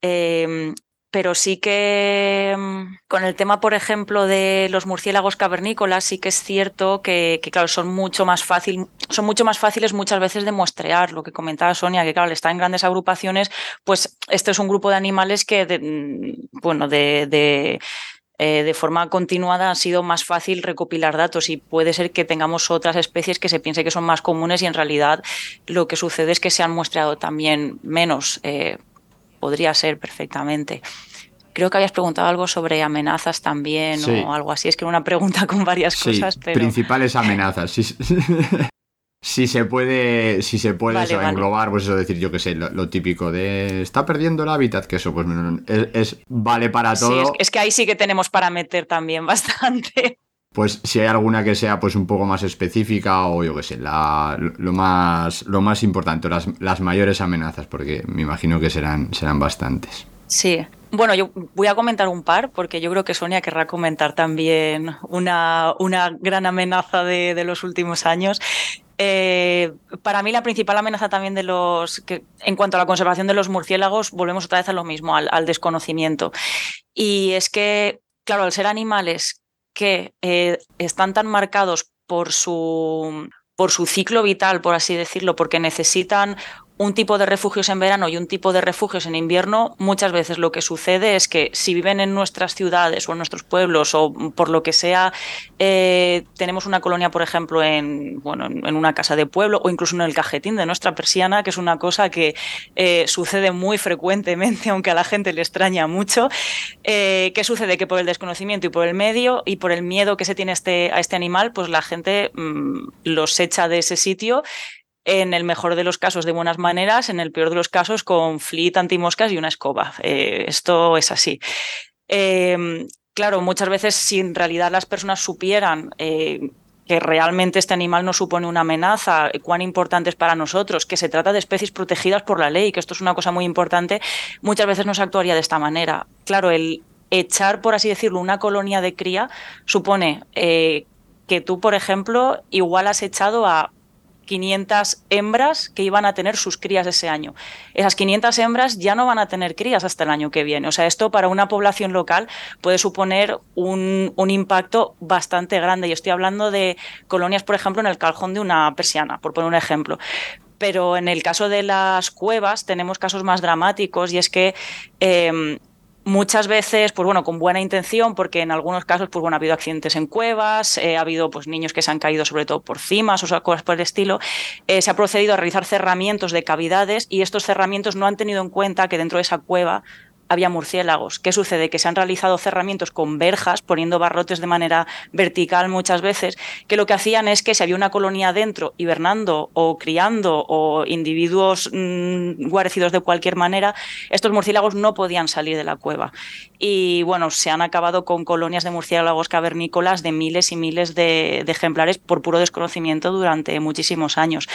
Em, pero sí que mm, con el tema, por ejemplo, de los murciélagos cavernícolas, sí que es cierto que, claro, son mucho más fácil, son mucho más fáciles muchas veces de muestrear, lo que comentaba Sonia, que claro, al estar en grandes agrupaciones, pues este es un grupo de animales que, mm, bueno, de eh, de forma continuada ha sido más fácil recopilar datos y puede ser que tengamos otras especies que se piense que son más comunes y en realidad lo que sucede es que se han muestreado también menos. Eh, podría ser perfectamente. Creo que habías preguntado algo sobre amenazas también o algo así. Es que era una pregunta con varias cosas. Pero... Principales amenazas. Si se puede, si se puede englobar, pues eso decir, yo qué sé, lo, típico de está perdiendo el hábitat, que eso pues es, vale para todo. Sí, es, que ahí sí que tenemos para meter también bastante. Pues si hay alguna que sea pues un poco más específica o yo qué sé, lo, más, lo más importante, las, las mayores amenazas, porque me imagino que serán, serán bastantes. Sí. Bueno, yo voy a comentar un par, porque yo creo que Sonia querrá comentar también una, una gran amenaza de, de los últimos años. Eh, para mí la principal amenaza también de los, que, en cuanto a la conservación de los murciélagos, volvemos otra vez a lo mismo, al, desconocimiento. Y es que, claro, al ser animales que eh, están tan marcados por su, por su ciclo vital, por así decirlo, porque necesitan un tipo de refugios en verano y un tipo de refugios en invierno, muchas veces lo que sucede es que si viven en nuestras ciudades o en nuestros pueblos o por lo que sea, eh, tenemos una colonia, por ejemplo, en, bueno, en una casa de pueblo o incluso en el cajetín de nuestra persiana, que es una cosa que eh, sucede muy frecuentemente, aunque a la gente le extraña mucho. Eh, ¿Qué sucede? Que por el desconocimiento y por el medio y por el miedo que se tiene este, a este animal, pues la gente mm, los echa de ese sitio en el mejor de los casos de buenas maneras, en el peor de los casos con flit antimoscas y una escoba. Eh, esto es así. Em, claro, muchas veces si en realidad las personas supieran eh, que realmente este animal no supone una amenaza, cuán importante es para nosotros, que se trata de especies protegidas por la ley, que esto es una cosa muy importante, muchas veces no se actuaría de esta manera. Claro, el echar, por así decirlo, una colonia de cría supone eh, que tú, por ejemplo, igual has echado a 500 hembras que iban a tener sus crías ese año. Esas 500 hembras ya no van a tener crías hasta el año que viene. O sea, esto para una población local puede suponer un, impacto bastante grande. Y estoy hablando de colonias, por ejemplo, en el caljón de una persiana, por poner un ejemplo pero en el caso de las cuevas tenemos casos más dramáticos y es que em, muchas veces, pues bueno, con buena intención, porque en algunos casos, pues bueno, ha habido accidentes en cuevas, eh, ha habido pues niños que se han caído sobre todo por cimas o cosas por el estilo, eh, se ha procedido a realizar cerramientos de cavidades y estos cerramientos no han tenido en cuenta que dentro de esa cueva había murciélagos. ¿Qué sucede? Que se han realizado cerramientos con verjas, poniendo barrotes de manera vertical muchas veces, que lo que hacían es que si había una colonia dentro, hibernando o criando o individuos mm, guarecidos de cualquier manera, estos murciélagos no podían salir de la cueva. Y bueno, se han acabado con colonias de murciélagos cavernícolas de miles y miles de ejemplares por puro desconocimiento durante muchísimos años.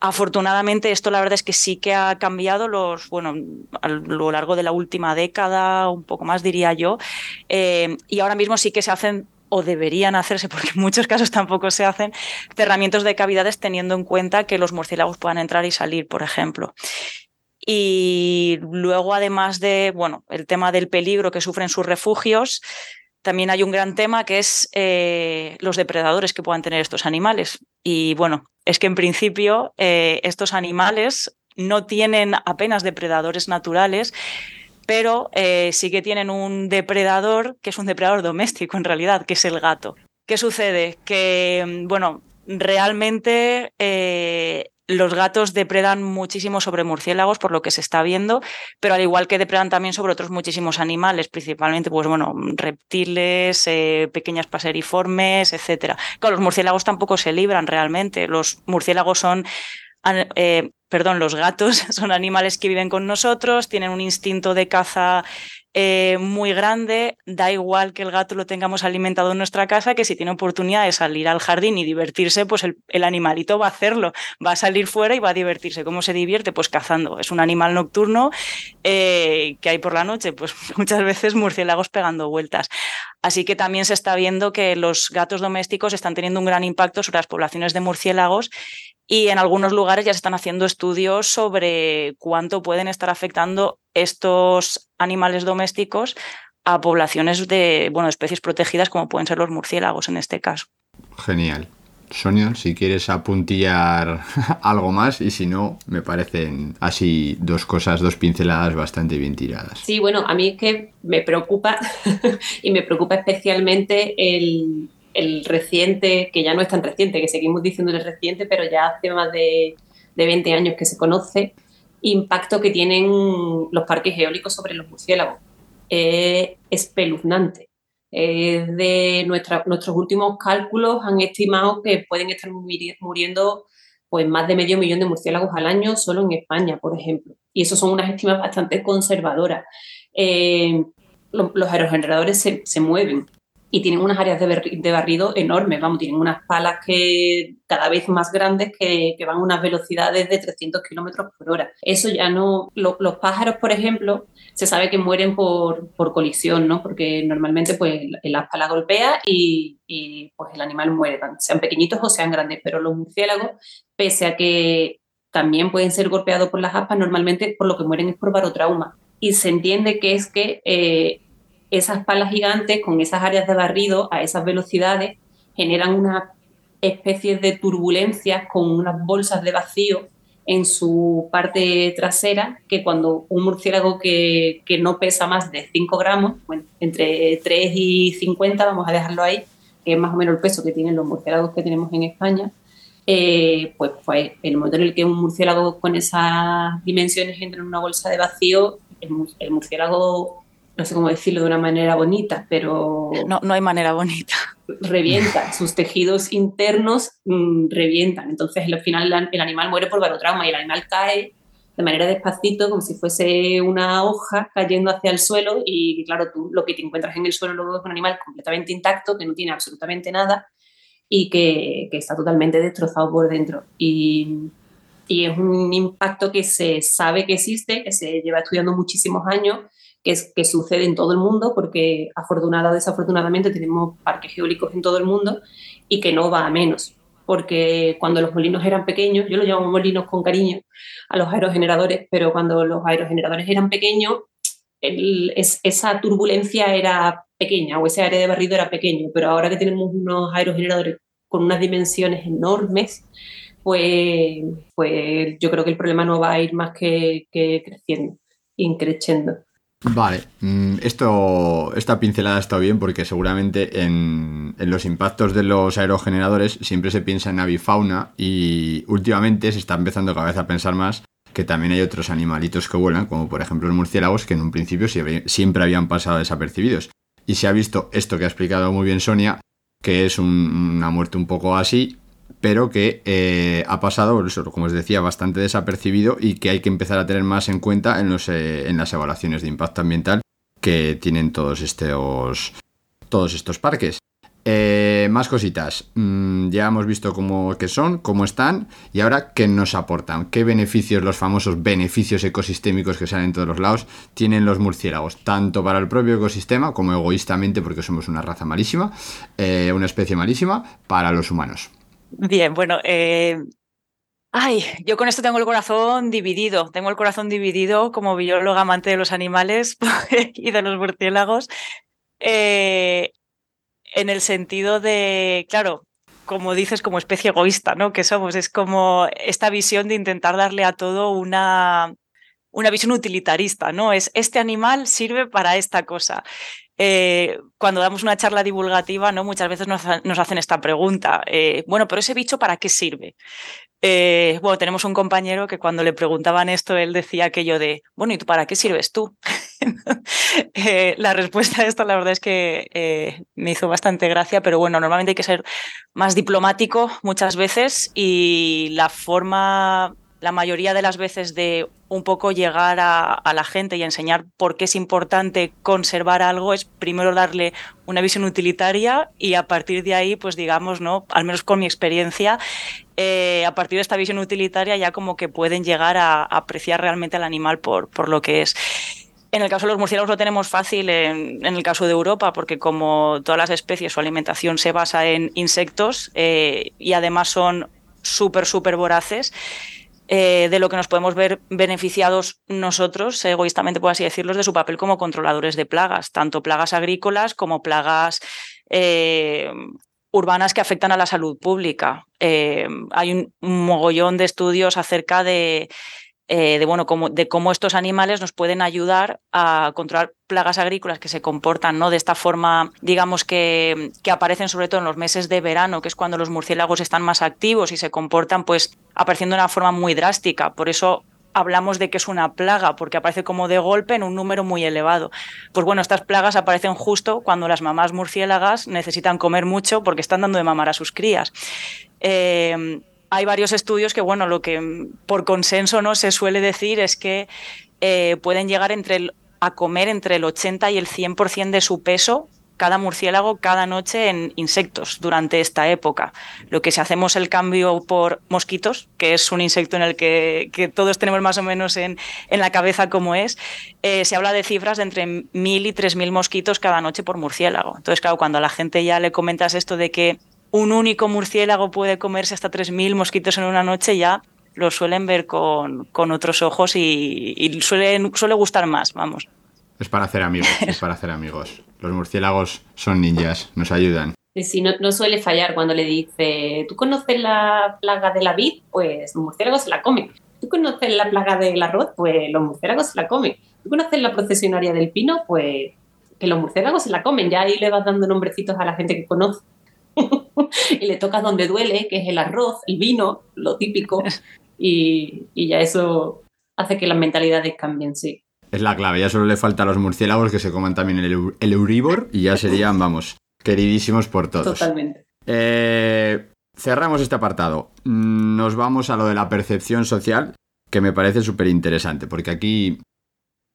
Afortunadamente, esto la verdad es que sí que ha cambiado los, bueno, a lo largo de la última década, un poco más diría yo, eh, y ahora mismo sí que se hacen o deberían hacerse, porque en muchos casos tampoco se hacen, cerramientos de cavidades teniendo en cuenta que los murciélagos puedan entrar y salir, por ejemplo. Y luego, además de, bueno, el tema del peligro que sufren sus refugios, también hay un gran tema que es eh, los depredadores que puedan tener estos animales. Y bueno, es que en principio eh, estos animales no tienen apenas depredadores naturales, pero eh, sí que tienen un depredador que es un depredador doméstico en realidad, que es el gato. ¿Qué sucede? Que, bueno, realmente los gatos depredan muchísimo sobre murciélagos, por lo que se está viendo, pero al igual que depredan también sobre otros muchísimos animales, principalmente, pues bueno, reptiles, eh, pequeñas paseriformes, etcétera. Claro, los murciélagos tampoco se libran realmente. Los murciélagos son eh, perdón, los gatos son animales que viven con nosotros, tienen un instinto de caza eh, muy grande, da igual que el gato lo tengamos alimentado en nuestra casa, que si tiene oportunidad de salir al jardín y divertirse, pues el, animalito va a hacerlo, va a salir fuera y va a divertirse. ¿Cómo se divierte? Pues cazando. Es un animal nocturno eh, que hay por la noche, pues muchas veces murciélagos pegando vueltas. Así que también se está viendo que los gatos domésticos están teniendo un gran impacto sobre las poblaciones de murciélagos y en algunos lugares ya se están haciendo estudios sobre cuánto pueden estar afectando estos animales domésticos a poblaciones de bueno, especies protegidas como pueden ser los murciélagos en este caso. Genial. Sonia, si quieres apuntillar algo más y si no, me parecen así dos cosas, dos pinceladas bastante bien tiradas. Sí, bueno, a mí es que me preocupa y me preocupa especialmente el, el reciente, que ya no es tan reciente, que seguimos diciendo el reciente, pero ya hace más de, de 20 años que se conoce, impacto que tienen los parques eólicos sobre los murciélagos. Es espeluznante. de nuestros últimos cálculos han estimado que pueden estar muriendo pues, más de medio millón de murciélagos al año solo en España, por ejemplo. Y eso son unas estimas bastante conservadoras. Eh, los aerogeneradores se, se, mueven y tienen unas áreas de, barrido enormes, vamos, tienen unas palas que cada vez más grandes que, van a unas velocidades de 300 kilómetros por hora. Eso ya no. los pájaros, por ejemplo, se sabe que mueren por, por colisión, ¿no? Porque normalmente pues, el aspa la golpea y, y pues el animal muere, sean pequeñitos o sean grandes, pero los murciélagos, pese a que también pueden ser golpeados por las aspas, normalmente por lo que mueren es por barotrauma. Y se entiende que es que eh, esas palas gigantes con esas áreas de barrido a esas velocidades generan una especie de turbulencias con unas bolsas de vacío en su parte trasera que cuando un murciélago que, no pesa más de 5 gramos, entre 3 y 50, vamos a dejarlo ahí, que es más o menos el peso que tienen los murciélagos que tenemos en España, eh, pues, pues el momento en el que un murciélago con esas dimensiones entra en una bolsa de vacío, el murciélago no sé cómo decirlo de una manera bonita, pero... No, no hay manera bonita. Revienta, sus tejidos internos mm, revientan. Entonces, al final, el animal muere por barotrauma y el animal cae de manera despacito, como si fuese una hoja cayendo hacia el suelo y, claro, tú lo que te encuentras en el suelo luego es un animal completamente intacto, que no tiene absolutamente nada y que, que está totalmente destrozado por dentro. Y, y es un impacto que se sabe que existe, que se lleva estudiando muchísimos años que, es, que sucede en todo el mundo, porque afortunada o desafortunadamente tenemos parques eólicos en todo el mundo y que no va a menos. Porque cuando los molinos eran pequeños, yo lo llamo molinos con cariño a los aerogeneradores, pero cuando los aerogeneradores eran pequeños, es, esa turbulencia era pequeña o ese área de barrido era pequeño, pero ahora que tenemos unos aerogeneradores con unas dimensiones enormes, pues, pues yo creo que el problema no va a ir más que, que creciendo, increciendo. Vale, mm, esto, esta pincelada está bien porque seguramente en, los impactos de los aerogeneradores siempre se piensa en avifauna y últimamente se está empezando cada vez a pensar más que también hay otros animalitos que vuelan, como por ejemplo los murciélagos, que en un principio siempre habían pasado desapercibidos. Y se ha visto esto que ha explicado muy bien Sonia, que es una muerte un poco así, pero que eh, ha pasado, como os decía, bastante desapercibido y que hay que empezar a tener más en cuenta en, los, eh, en las evaluaciones de impacto ambiental que tienen todos estos, todos estos parques. Eh, más cositas. Mm, ya hemos visto cómo que son, cómo están y ahora qué nos aportan. ¿Qué beneficios, los famosos beneficios ecosistémicos que salen en todos los lados, tienen los murciélagos? Tanto para el propio ecosistema como egoístamente, porque somos una raza malísima, una especie malísima, para los humanos. Bien, bueno, eh, ay, yo con esto tengo el corazón dividido, tengo el corazón dividido como bióloga amante de los animales y de los murciélagos, eh, en el sentido de, claro, como dices, como especie egoísta, ¿no? Que somos, es como esta visión de intentar darle a todo una, una visión utilitarista, ¿no? Es este animal sirve para esta cosa. Eh, cuando damos una charla divulgativa, ¿no? muchas veces nos, hacen esta pregunta, eh, bueno, pero ese bicho para qué sirve? Eh, bueno, tenemos un compañero que cuando le preguntaban esto, él decía aquello de, bueno, ¿y tú para qué sirves tú? Eh, la respuesta a esto, la verdad es que eh, me hizo bastante gracia, pero bueno, normalmente hay que ser más diplomático muchas veces y la forma la mayoría de las veces de un poco llegar a, la gente y enseñar por qué es importante conservar algo es primero darle una visión utilitaria y a partir de ahí, pues digamos, ¿no? Al menos con mi experiencia, eh, a partir de esta visión utilitaria ya como que pueden llegar a, apreciar realmente al animal por, por lo que es. En el caso de los murciélagos lo tenemos fácil en, el caso de Europa, porque como todas las especies, su alimentación se basa en insectos eh, y además son súper, súper voraces. Eh, de lo que nos podemos ver beneficiados nosotros, egoístamente por así decirlo, de su papel como controladores de plagas, tanto plagas agrícolas como plagas eh, urbanas que afectan a la salud pública. Eh, hay un mogollón de estudios acerca de eh, de, bueno, cómo, de cómo estos animales nos pueden ayudar a controlar plagas agrícolas que se comportan ¿no? de esta forma, digamos, que, que, aparecen sobre todo en los meses de verano, que es cuando los murciélagos están más activos y se comportan pues apareciendo de una forma muy drástica. Por eso hablamos de que es una plaga, porque aparece como de golpe en un número muy elevado. Pues bueno, estas plagas aparecen justo cuando las mamás murciélagas necesitan comer mucho porque están dando de mamar a sus crías. Eh, hay varios estudios que, bueno, lo que mm, por consenso no se suele decir es que eh, pueden llegar entre a comer entre el 80 y el 100% de su peso cada murciélago cada noche en insectos durante esta época. Lo que si hacemos el cambio por mosquitos, que es un insecto en el que, todos tenemos más o menos en, la cabeza como es, eh, se habla de cifras de entre 1.000 y 3.000 mosquitos cada noche por murciélago. Entonces, claro, cuando a la gente ya le comentas esto de que un único murciélago puede comerse hasta 3.000 mosquitos en una noche, ya lo suelen ver con, con otros ojos y, suele, suele gustar más, vamos. Es para hacer amigos, es para hacer amigos. Los murciélagos son ninjas, nos ayudan. Sí, no, no suele fallar cuando le dice, ¿tú conoces la plaga de la vid? Pues los murciélagos se la comen. ¿Tú conoces la plaga del arroz? Pues los murciélagos se la comen. ¿Tú conoces la procesionaria del pino? Pues que los murciélagos se la comen. Ya ahí le vas dando nombrecitos a la gente que conoce. y le tocas donde duele, que es el arroz, el vino, lo típico, y, ya eso hace que las mentalidades cambien, sí. Es la clave, ya solo le falta a los murciélagos que se coman también el, el Euribor y ya serían, vamos, queridísimos por todos. Totalmente. Eh, cerramos este apartado. Nos vamos a lo de la percepción social, que me parece súper interesante, porque aquí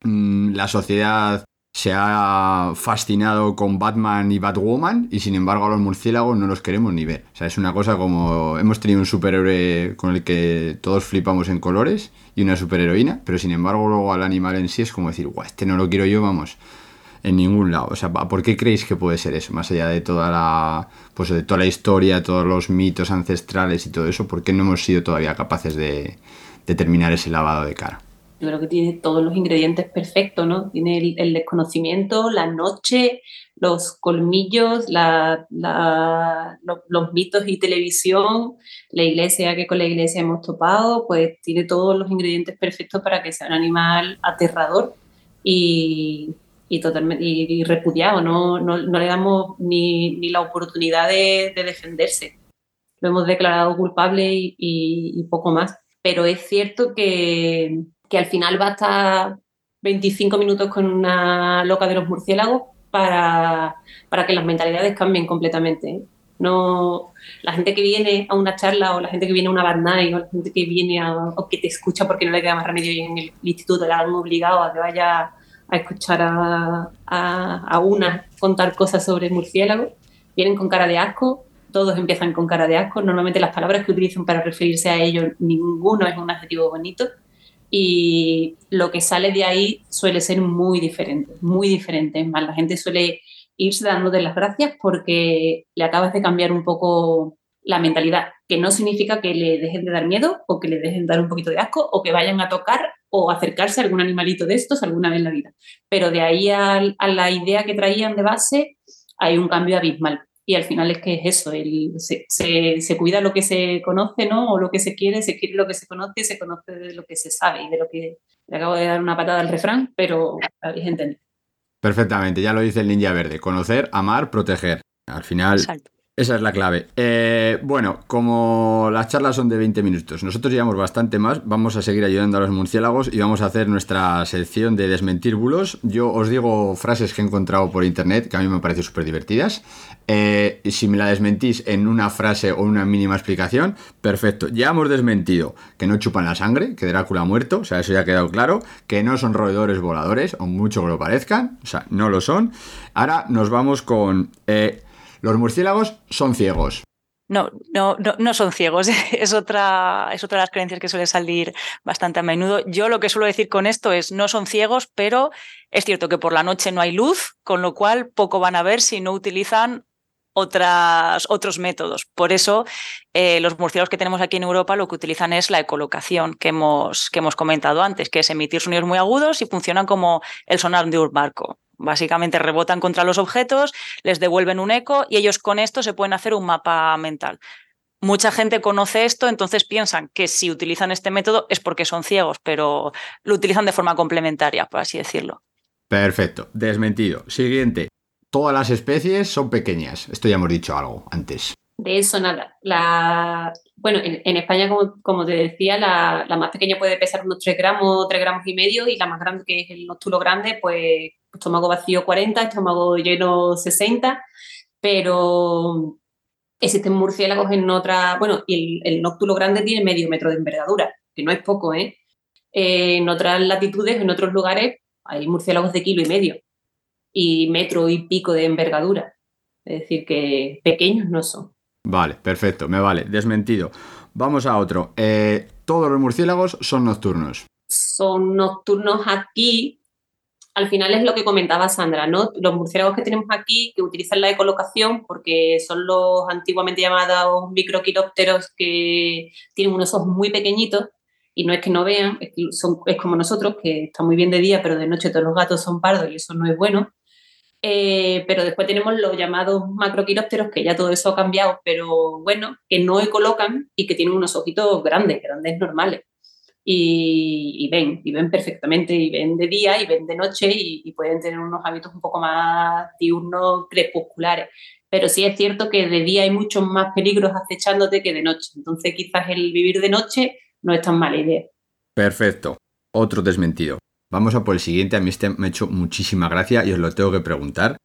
mm, la sociedad se ha fascinado con Batman y Batwoman y sin embargo a los murciélagos no los queremos ni ver. O sea, es una cosa como hemos tenido un superhéroe con el que todos flipamos en colores y una superheroína, pero sin embargo luego al animal en sí es como decir, guau, este no lo quiero yo, vamos, en ningún lado. O sea, ¿por qué creéis que puede ser eso? Más allá de toda la pues de toda la historia, todos los mitos ancestrales y todo eso, ¿por qué no hemos sido todavía capaces de, de terminar ese lavado de cara? Yo creo que tiene todos los ingredientes perfectos, ¿no? Tiene el, desconocimiento, la noche, los colmillos, la, los mitos y televisión, la iglesia que con la iglesia hemos topado, pues tiene todos los ingredientes perfectos para que sea un animal aterrador y, totalmente y, repudiado. ¿no? No, le damos ni, la oportunidad de, defenderse. Lo hemos declarado culpable y poco más. Pero es cierto que, que al final va a estar 25 minutos con una loca de los murciélagos para, para que las mentalidades cambien completamente. ¿eh? No, la gente que viene a una charla o la gente que viene a una band o la gente que viene a, o que te escucha porque no le queda más remedio en el instituto le han obligado a que vaya a escuchar a, a, a una contar cosas sobre murciélagos, vienen con cara de asco, todos empiezan con cara de asco, normalmente las palabras que utilizan para referirse a ellos, ninguno es un adjetivo bonito y lo que sale de ahí suele ser muy diferente, muy diferente. Es más, la gente suele irse dando de las gracias porque le acabas de cambiar un poco la mentalidad, que no significa que le dejen de dar miedo o que le dejen de dar un poquito de asco o que vayan a tocar o acercarse a algún animalito de estos alguna vez en la vida. Pero de ahí a la idea que traían de base hay un cambio abismal y al final es que es eso, el, se, se, cuida lo que se conoce, ¿no? O lo que se quiere, se quiere lo que se conoce y se conoce de lo que se sabe y de lo que... Le acabo de dar una patada al refrán, pero habéis entendido. Perfectamente, ya lo dice el ninja verde, conocer, amar, proteger. Al final Esa es la clave. Eh, bueno, como las charlas son de 20 minutos, nosotros llevamos bastante más, vamos a seguir ayudando a los murciélagos y vamos a hacer nuestra sección de desmentir bulos. Yo os digo frases que he encontrado por internet que a mí me parecen súper divertidas. Eh, si me la desmentís en una frase o una mínima explicación, perfecto. Ya hemos desmentido que no chupan la sangre, que Drácula ha muerto, o sea, eso ya ha quedado claro, que no son roedores voladores, o mucho que lo parezcan, o sea, no lo son. Ahora nos vamos con... Eh, los murciélagos son ciegos. No, no, no, son ciegos. Es otra, es otra de las creencias que suele salir bastante a menudo. Yo lo que suelo decir con esto es no son ciegos, pero es cierto que por la noche no hay luz, con lo cual poco van a ver si no utilizan otras, otros métodos. Por eso, eh, los murciélagos que tenemos aquí en Europa lo que utilizan es la ecolocación que hemos, que hemos comentado antes, que es emitir sonidos muy agudos y funcionan como el sonar de un barco. Básicamente rebotan contra los objetos, les devuelven un eco y ellos con esto se pueden hacer un mapa mental. Mucha gente conoce esto, entonces piensan que si utilizan este método es porque son ciegos, pero lo utilizan de forma complementaria, por así decirlo. Perfecto, desmentido. Siguiente. Todas las especies son pequeñas. Esto ya hemos dicho algo antes. De eso nada. La, bueno, en, España, como, te decía, la, más pequeña puede pesar unos 3 gramos, 3 gramos y medio, y la más grande, que es el nóctulo grande, pues estómago vacío 40, estómago lleno 60, pero existen murciélagos en otra, bueno, y el, el nóctulo grande tiene medio metro de envergadura, que no es poco, ¿eh? En otras latitudes, en otros lugares, hay murciélagos de kilo y medio y metro y pico de envergadura. Es decir, que pequeños no son. Vale, perfecto, me vale, desmentido. Vamos a otro. Eh, todos los murciélagos son nocturnos. Son nocturnos aquí. Al final es lo que comentaba Sandra, ¿no? Los murciélagos que tenemos aquí, que utilizan la ecolocación, porque son los antiguamente llamados microquirópteros que tienen unos ojos muy pequeñitos, y no es que no vean, es, son, es como nosotros, que está muy bien de día, pero de noche todos los gatos son pardos y eso no es bueno. Eh, pero después tenemos los llamados macroquirópteros, que ya todo eso ha cambiado, pero bueno, que no ecolocan y que tienen unos ojitos grandes, grandes normales. Y, ven, y ven perfectamente, y ven de día y ven de noche y, pueden tener unos hábitos un poco más diurnos, crepusculares. Pero sí es cierto que de día hay muchos más peligros acechándote que de noche. Entonces quizás el vivir de noche no es tan mala idea. Perfecto. Otro desmentido. Vamos a por el siguiente, a mí este me ha hecho muchísima gracia y os lo tengo que preguntar.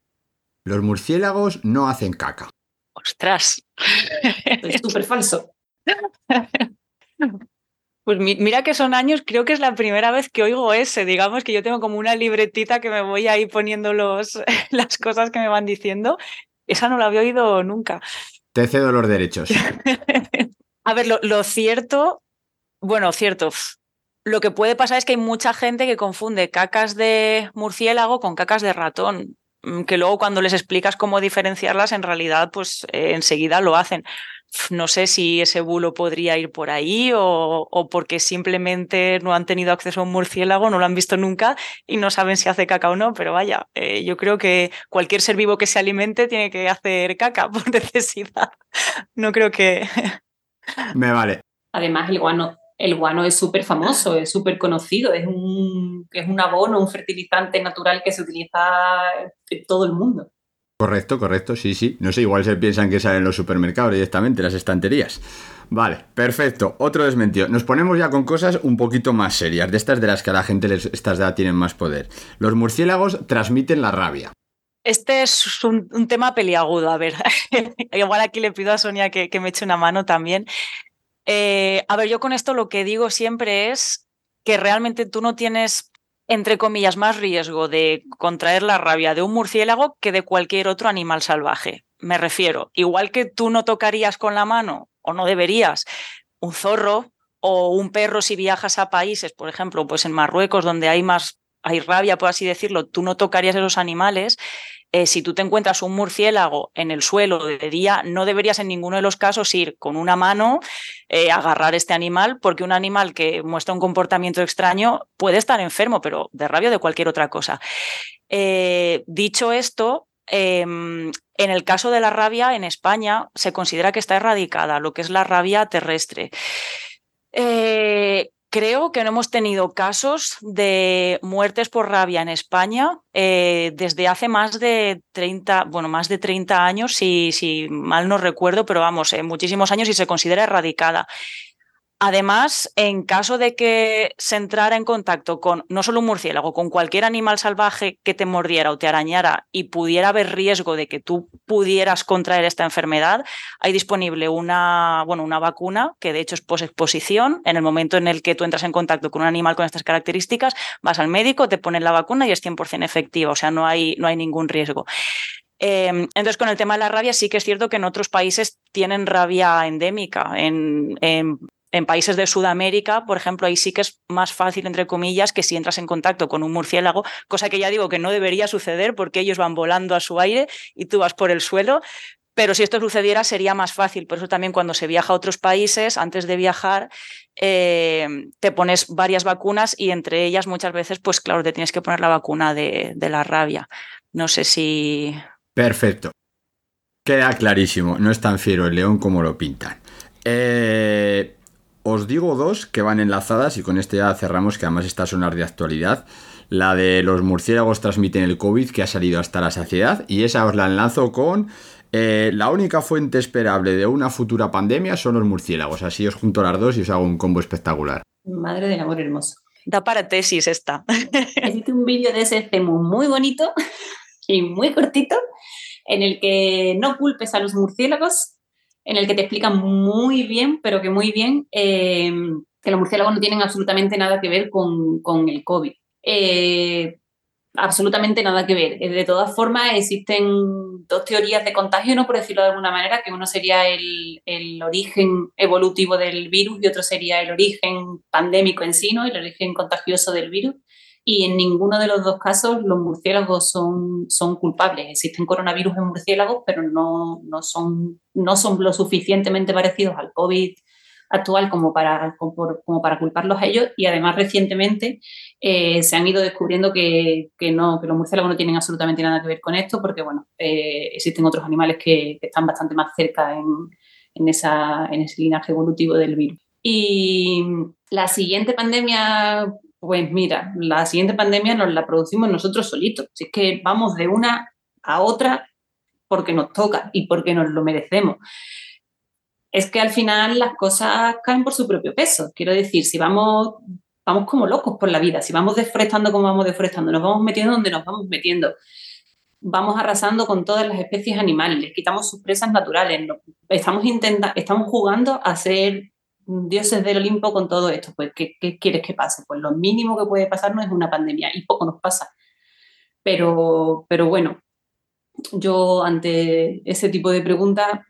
Los murciélagos no hacen caca. ¡Ostras! Es súper falso. Pues mira que son años, creo que es la primera vez que oigo ese. Digamos que yo tengo como una libretita que me voy ahí poniendo los, las cosas que me van diciendo. Esa no la había oído nunca. Te cedo los derechos. A ver, lo, lo cierto, bueno, cierto, lo que puede pasar es que hay mucha gente que confunde cacas de murciélago con cacas de ratón, mm, que luego cuando les explicas cómo diferenciarlas, en realidad, pues eh, enseguida lo hacen. No sé si ese bulo podría ir por ahí o, porque simplemente no han tenido acceso a un murciélago, no lo han visto nunca y no saben si hace caca o no, pero vaya, eh, yo creo que cualquier ser vivo que se alimente tiene que hacer caca por necesidad. No creo que... Me vale. Además, el guano el guano es súper famoso, es súper conocido, es un, es un abono, un fertilizante natural que se utiliza en todo el mundo. Correcto, correcto, sí, sí. No sé, igual se piensan que salen en los supermercados directamente, las estanterías. Vale, perfecto. Otro desmentido. Nos ponemos ya con cosas un poquito más serias, de estas de las que a la gente les, estas ya tienen más poder. Los murciélagos transmiten la rabia. Este es un, tema peliagudo, a ver. igual aquí le pido a Sonia que, que me eche una mano también. Eh, a ver, yo con esto lo que digo siempre es que realmente tú no tienes, entre comillas, más riesgo de contraer la rabia de un murciélago que de cualquier otro animal salvaje. Me refiero, igual que tú no tocarías con la mano, o no deberías, un zorro o un perro si viajas a países, por ejemplo, pues en Marruecos, donde hay más, hay rabia, por así decirlo, tú no tocarías esos animales eh, si tú te encuentras un murciélago en el suelo de día, no deberías en ninguno de los casos ir con una mano eh, a agarrar este animal, porque un animal que muestra un comportamiento extraño puede estar enfermo, pero de rabia o de cualquier otra cosa. Eh, dicho esto, em, en el caso de la rabia, en España se considera que está erradicada, lo que es la rabia terrestre. Creo que no hemos tenido casos de muertes por rabia en España eh, desde hace más de 30, bueno, más de 30 años, si, mal no recuerdo, pero vamos, muchísimos años y se considera erradicada. Además, en caso de que se entrara en contacto con no solo un murciélago, con cualquier animal salvaje que te mordiera o te arañara y pudiera haber riesgo de que tú pudieras contraer esta enfermedad, hay disponible una, bueno, una vacuna que de hecho es posexposición. En el momento en el que tú entras en contacto con un animal con estas características, vas al médico, te ponen la vacuna y es 100% efectiva, o sea, no hay, no hay ningún riesgo. Em, entonces, con el tema de la rabia, sí que es cierto que en otros países tienen rabia endémica. En, en países de Sudamérica, por ejemplo, ahí sí que es más fácil, entre comillas, que si entras en contacto con un murciélago, cosa que ya digo que no debería suceder porque ellos van volando a su aire y tú vas por el suelo. Pero si esto sucediera sería más fácil. Por eso también cuando se viaja a otros países, antes de viajar, eh, te pones varias vacunas y entre ellas muchas veces, pues claro, te tienes que poner la vacuna de, la rabia. No sé si... Perfecto. Queda clarísimo. No es tan fiero el león como lo pintan. Eh, os digo dos que van enlazadas y con este ya cerramos, que además está a sonar de actualidad. La de los murciélagos transmiten el COVID, que ha salido hasta la saciedad, y esa os la enlazo con eh, la única fuente esperable de una futura pandemia son los murciélagos. Así os junto las dos y os hago un combo espectacular. Madre del amor hermoso. Da para tesis esta. Existe un vídeo de ese CEMU muy bonito y muy cortito en el que no culpes a los murciélagos, en el que te explican muy bien, pero que muy bien, eh, que los murciélagos no tienen absolutamente nada que ver con, con el COVID. Eh, absolutamente nada que ver. De todas formas, existen dos teorías de contagio, ¿no? por decirlo de alguna manera, que uno sería el, el, origen evolutivo del virus y otro sería el origen pandémico en sí, el origen contagioso del virus y en ninguno de los dos casos los murciélagos son, son culpables. Existen coronavirus en murciélagos, pero no, no, son, no son lo suficientemente parecidos al COVID actual como para, como, para culparlos a ellos y además recientemente eh, se han ido descubriendo que, que, no, que los murciélagos no tienen absolutamente nada que ver con esto porque bueno, eh, existen otros animales que, que, están bastante más cerca en, en, esa, en ese linaje evolutivo del virus. Y la siguiente pandemia pues mira, la siguiente pandemia nos la producimos nosotros solitos. Si es que vamos de una a otra porque nos toca y porque nos lo merecemos. Es que al final las cosas caen por su propio peso. Quiero decir, si vamos, vamos como locos por la vida, si vamos deforestando como vamos deforestando, nos vamos metiendo donde nos vamos metiendo, vamos arrasando con todas las especies animales, les quitamos sus presas naturales, estamos, intenta estamos jugando a ser dioses del Olimpo con todo esto. Pues, ¿qué, quieres que pase? Pues lo mínimo que puede pasar no es una pandemia y poco nos pasa. Pero, pero bueno, yo ante ese tipo de preguntas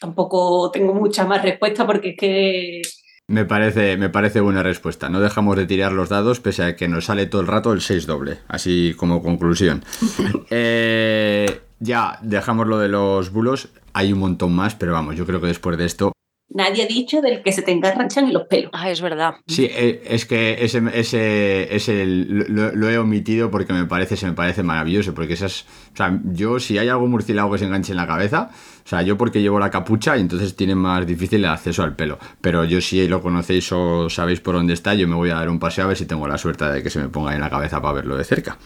tampoco tengo mucha más respuesta porque es que... Me parece, me parece buena respuesta. No dejamos de tirar los dados pese a que nos sale todo el rato el 6 doble, así como conclusión. eh, ya, dejamos lo de los bulos. Hay un montón más, pero vamos, yo creo que después de esto nadie ha dicho del que se te engarranchan los pelos. Ah, es verdad. Sí, eh, es que ese, ese, ese lo, lo, he omitido porque me parece, se me parece maravilloso, porque esas, o sea, yo si hay algo murciélago que se enganche en la cabeza, sea, yo porque llevo la capucha y entonces tiene más difícil el acceso al pelo. Pero yo si lo conocéis o sabéis por dónde está, yo me voy a dar un paseo a ver si tengo la suerte de que se me ponga en la cabeza para verlo de cerca.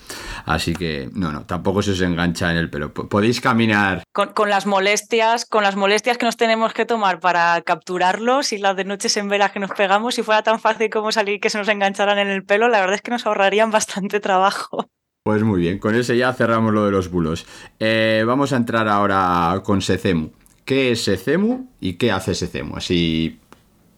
Así que, no, no, tampoco se os engancha en el pelo. Podéis caminar. Con, con las molestias, con las molestias que nos tenemos que tomar para capturarlos y las de noches en velas que nos pegamos, si fuera tan fácil como salir que se nos engancharan en el pelo, la verdad es que nos ahorrarían bastante trabajo. Pues muy bien, con ese ya cerramos lo de los bulos. Eh, vamos a entrar ahora con Secemu. ¿Qué es Secemu y qué hace Secemu? Así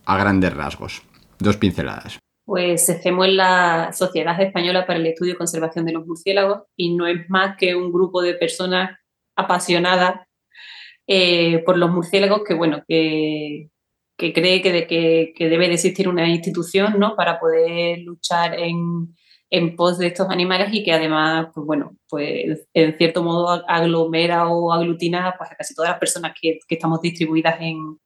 a grandes rasgos. Dos pinceladas. Pues Secemu es la Sociedad Española para el Estudio y Conservación de los Murciélagos y no es más que un grupo de personas apasionadas eh, por los murciélagos que, bueno, que, cree que, de, que, que, debe de existir una institución ¿no? para poder luchar en, en pos de estos animales y que además, pues bueno, pues en cierto modo aglomera o aglutina pues, a casi todas las personas que, que estamos distribuidas en,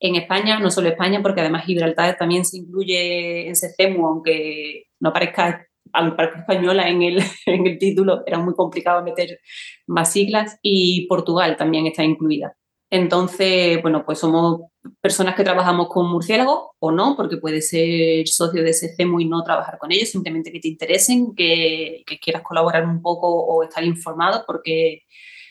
en, España, no solo España, porque además Gibraltar también se incluye en SECEMU, aunque no parezca, aunque parezca española en el, en el título, era muy complicado meter más siglas, y Portugal también está incluida. Entonces, bueno, pues somos personas que trabajamos con murciélagos o no, porque puede ser socio de ese CEMU y no trabajar con ellos, simplemente que te interesen, que, quieras colaborar un poco o estar informado, porque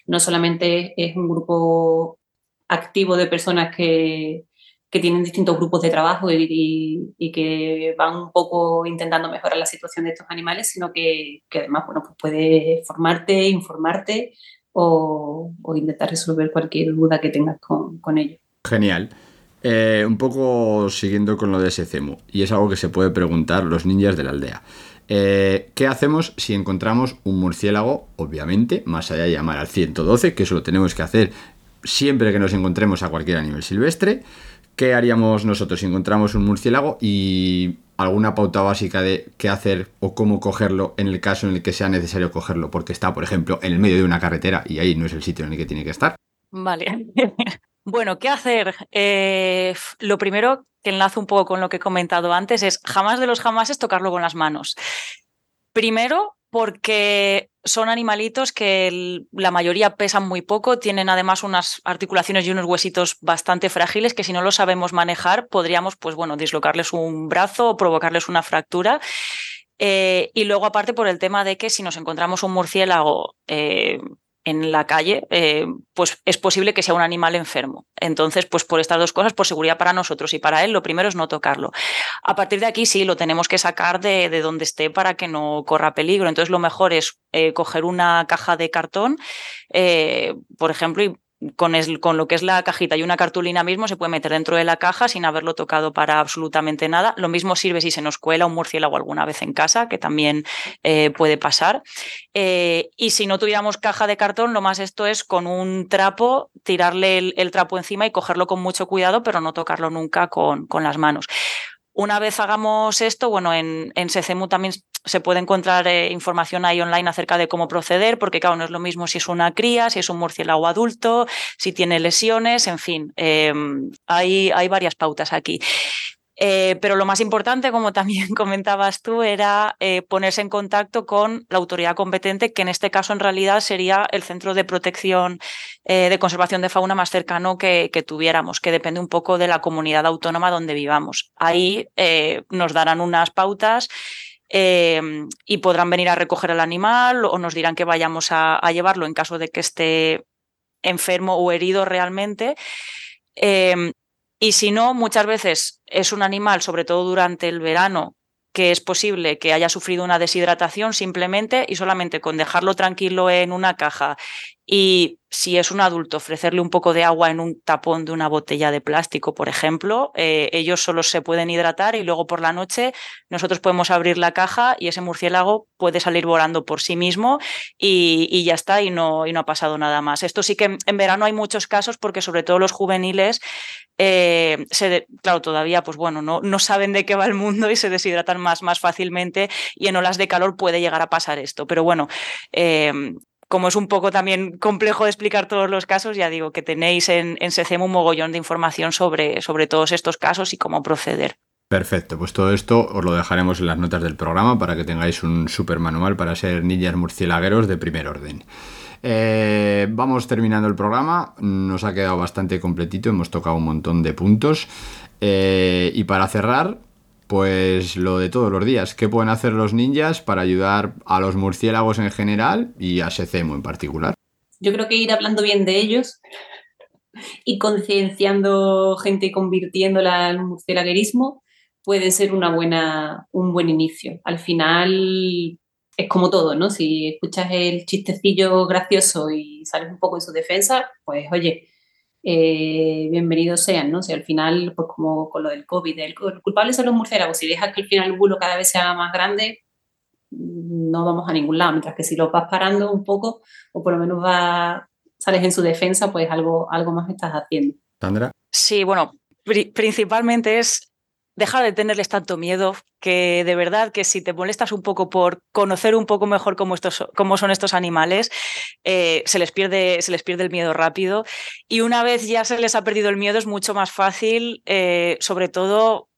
no solamente es un grupo activo de personas que, tienen distintos grupos de trabajo y, que van un poco intentando mejorar la situación de estos animales, sino que, además bueno, pues puedes formarte, informarte o, intentar resolver cualquier duda que tengas con ellos. Genial. Eh, un poco siguiendo con lo de ese CEMU, y es algo que se puede preguntar los ninjas de la aldea. Eh, ¿Qué hacemos si encontramos un murciélago? Obviamente, más allá de llamar al 112, que eso lo tenemos que hacer siempre que nos encontremos a cualquier animal silvestre. ¿Qué haríamos nosotros si encontramos un murciélago y alguna pauta básica de qué hacer o cómo cogerlo en el caso en el que sea necesario cogerlo? Porque está, por ejemplo, en el medio de una carretera y ahí no es el sitio en el que tiene que estar. Vale. Bueno, ¿qué hacer? Eh, lo primero que enlazo un poco con lo que he comentado antes es jamás de los jamás es tocarlo con las manos. Primero, porque son animalitos que la mayoría pesan muy poco, tienen además unas articulaciones y unos huesitos bastante frágiles que si no los sabemos manejar podríamos, pues bueno, dislocarles un brazo o provocarles una fractura. Eh, y luego aparte por el tema de que si nos encontramos un murciélago eh, en la calle, eh, pues es posible que sea un animal enfermo. Entonces, pues por estas dos cosas, por seguridad para nosotros y para él, lo primero es no tocarlo. A partir de aquí, sí, lo tenemos que sacar de, de donde esté para que no corra peligro. Entonces, lo mejor es eh, coger una caja de cartón, eh, por ejemplo, y con, con, lo que es la cajita y una cartulina mismo se puede meter dentro de la caja sin haberlo tocado para absolutamente nada. Lo mismo sirve si se nos cuela un murciélago alguna vez en casa, que también eh, puede pasar. Eh, y si no tuviéramos caja de cartón, lo más esto es con un trapo, tirarle el, el trapo encima y cogerlo con mucho cuidado, pero no tocarlo nunca con, con las manos. Una vez hagamos esto, bueno, en, en SECEMU también se puede encontrar eh, información ahí online acerca de cómo proceder, porque claro, no es lo mismo si es una cría, si es un murciélago adulto, si tiene lesiones, en fin, eh, hay, hay varias pautas aquí. Eh, pero lo más importante, como también comentabas tú, era eh, ponerse en contacto con la autoridad competente, que en este caso en realidad sería el centro de protección eh, de conservación de fauna más cercano que, tuviéramos, que depende un poco de la comunidad autónoma donde vivamos. Ahí nos darán unas pautas. y podrán venir a recoger al animal o nos dirán que vayamos a, llevarlo en caso de que esté enfermo o herido realmente. Eh, y si no, muchas veces es un animal, sobre todo durante el verano, que es posible que haya sufrido una deshidratación simplemente y solamente con dejarlo tranquilo en una caja y si es un adulto, ofrecerle un poco de agua en un tapón de una botella de plástico, por ejemplo, eh, ellos solo se pueden hidratar y luego por la noche nosotros podemos abrir la caja y ese murciélago puede salir volando por sí mismo y, ya está y no, y no ha pasado nada más. Esto sí que en verano hay muchos casos porque sobre todo los juveniles, eh, se, claro, todavía pues bueno, no, no saben de qué va el mundo y se deshidratan más, más fácilmente y en olas de calor puede llegar a pasar esto. Pero bueno, eh, como es un poco también complejo de explicar todos los casos, ya digo que tenéis en, en SECEM un mogollón de información sobre, sobre todos estos casos y cómo proceder. Perfecto, pues todo esto os lo dejaremos en las notas del programa para que tengáis un super manual para ser ninjas murciélagueros de primer orden. Eh, vamos terminando el programa, nos ha quedado bastante completito, hemos tocado un montón de puntos. Eh, y para cerrar, pues lo de todos los días. ¿Qué pueden hacer los ninjas para ayudar a los murciélagos en general y a Secemo en particular? Yo creo que ir hablando bien de ellos y concienciando gente y convirtiéndola en murciélaguerismo puede ser una buena, un buen inicio. Al final es como todo, ¿no? Si escuchas el chistecillo gracioso y sales un poco en su defensa, pues oye, eh, bienvenidos sean, ¿no? Si al final, pues como con lo del COVID, el, el culpable son los murciélagos, si dejas que al final el bulo cada vez sea más grande, no vamos a ningún lado, mientras que si lo vas parando un poco, o por lo menos va, sales en su defensa, pues algo, algo más estás haciendo. Sandra. Sí, bueno, pri principalmente es dejar de tenerles tanto miedo, que de verdad que si te molestas un poco por conocer un poco mejor cómo, estos, cómo son estos animales, eh, se, les pierde, se les pierde el miedo rápido. Y una vez ya se les ha perdido el miedo, es mucho más fácil, eh, sobre todo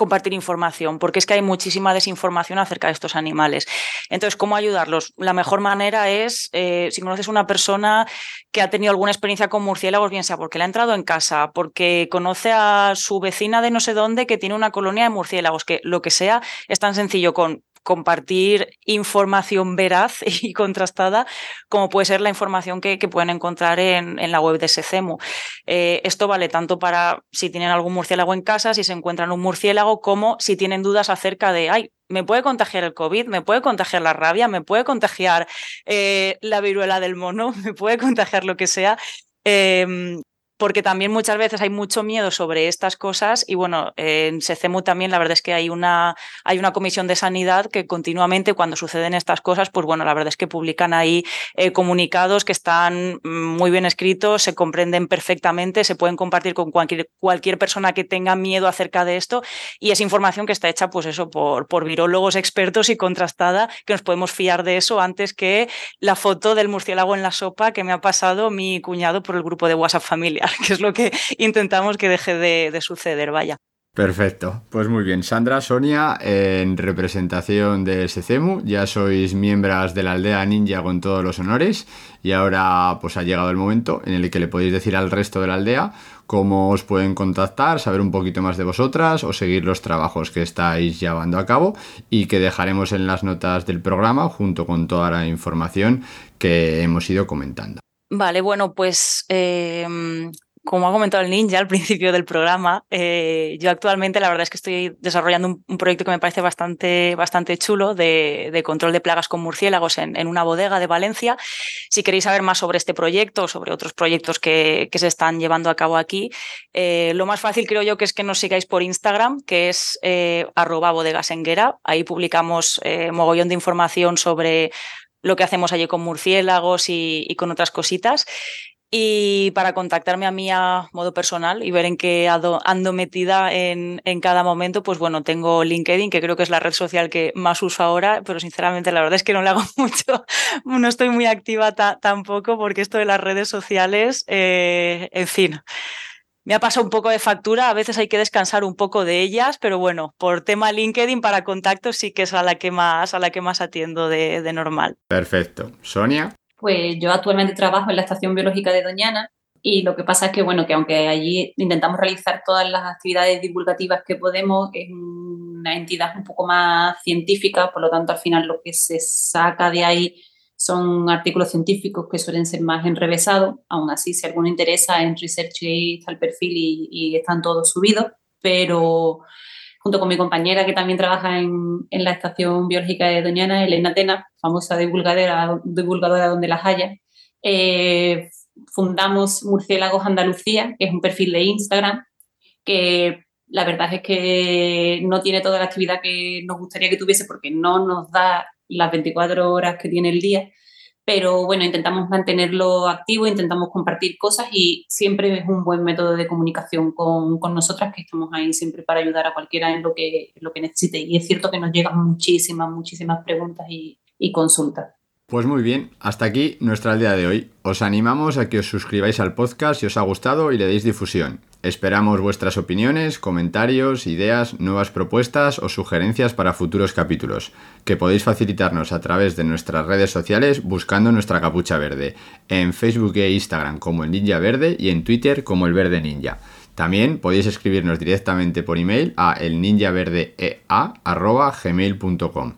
compartir información, porque es que hay muchísima desinformación acerca de estos animales. Entonces, ¿cómo ayudarlos? La mejor manera es, eh, si conoces una persona que ha tenido alguna experiencia con murciélagos, bien sea porque le ha entrado en casa, porque conoce a su vecina de no sé dónde que tiene una colonia de murciélagos, que lo que sea, es tan sencillo con compartir información veraz y contrastada como puede ser la información que, pueden encontrar en, la web de SECEMU. Eh, esto vale tanto para si tienen algún murciélago en casa, si se encuentran un murciélago, como si tienen dudas acerca de, ay, me puede contagiar el COVID, me puede contagiar la rabia, me puede contagiar eh, la viruela del mono, me puede contagiar lo que sea. Em, porque también muchas veces hay mucho miedo sobre estas cosas y bueno, en SECEMU también la verdad es que hay una, hay una comisión de sanidad que continuamente cuando suceden estas cosas, pues bueno, la verdad es que publican ahí eh, comunicados que están muy bien escritos, se comprenden perfectamente, se pueden compartir con cualquier, cualquier persona que tenga miedo acerca de esto y es información que está hecha pues eso por, por virólogos expertos y contrastada que nos podemos fiar de eso antes que la foto del murciélago en la sopa que me ha pasado mi cuñado por el grupo de WhatsApp que es lo que intentamos que deje de, suceder, vaya. Perfecto, pues muy bien. Sandra, Sonia, en representación de SECEMU, ya sois miembros de la aldea ninja con todos los honores y ahora pues ha llegado el momento en el que le podéis decir al resto de la aldea cómo os pueden contactar, saber un poquito más de vosotras o seguir los trabajos que estáis llevando a cabo y que dejaremos en las notas del programa junto con toda la información que hemos ido comentando. Vale, bueno, pues em, como ha comentado el ninja al principio del programa, eh, yo actualmente la verdad es que estoy desarrollando un, proyecto que me parece bastante, bastante chulo de, control de plagas con murciélagos en, una bodega de Valencia. Si queréis saber más sobre este proyecto o sobre otros proyectos que, se están llevando a cabo aquí, eh, lo más fácil creo yo que es que nos sigáis por Instagram, que es eh, arroba bodegasenguera. Ahí publicamos mogollón de información sobre lo que hacemos allí con murciélagos y, con otras cositas. Y para contactarme a mí a modo personal y ver en qué ando, metida en, cada momento, pues bueno, tengo LinkedIn, que creo que es la red social que más uso ahora, pero sinceramente la verdad es que no le hago mucho, no estoy muy activa tampoco porque esto de las redes sociales, eh, en fin, me ha pasado un poco de factura, a veces hay que descansar un poco de ellas, pero bueno, por tema LinkedIn para contactos sí que es a la que más, a la que más atiendo de, de normal. Perfecto. Sonia. Pues yo actualmente trabajo en la Estación Biológica de Doñana y lo que pasa es que, bueno, que aunque allí intentamos realizar todas las actividades divulgativas que podemos, es una entidad un poco más científica, por lo tanto, al final lo que se saca de ahí son artículos científicos que suelen ser más enrevesados, aún así si alguno interesa en Research está el perfil y, están todos subidos, pero junto con mi compañera que también trabaja en, en la Estación Biológica de Doñana, Elena Tena, famosa divulgadora, divulgadora donde las haya, eh, fundamos Murciélagos Andalucía, que es un perfil de Instagram, que la verdad es que no tiene toda la actividad que nos gustaría que tuviese porque no nos da las 24 horas que tiene el día, pero bueno, intentamos mantenerlo activo, intentamos compartir cosas y siempre es un buen método de comunicación con, con nosotras que estamos ahí siempre para ayudar a cualquiera en lo que, lo que necesite. Y es cierto que nos llegan muchísimas, muchísimas preguntas y, y consultas. Pues muy bien, hasta aquí nuestra aldea de hoy. Os animamos a que os suscribáis al podcast si os ha gustado y le deis difusión. Esperamos vuestras opiniones, comentarios, ideas, nuevas propuestas o sugerencias para futuros capítulos, que podéis facilitarnos a través de nuestras redes sociales buscando nuestra capucha verde, en Facebook e Instagram como el Ninja Verde y en Twitter como el Verde Ninja. También podéis escribirnos directamente por email a elninjaverdea.gmail.com.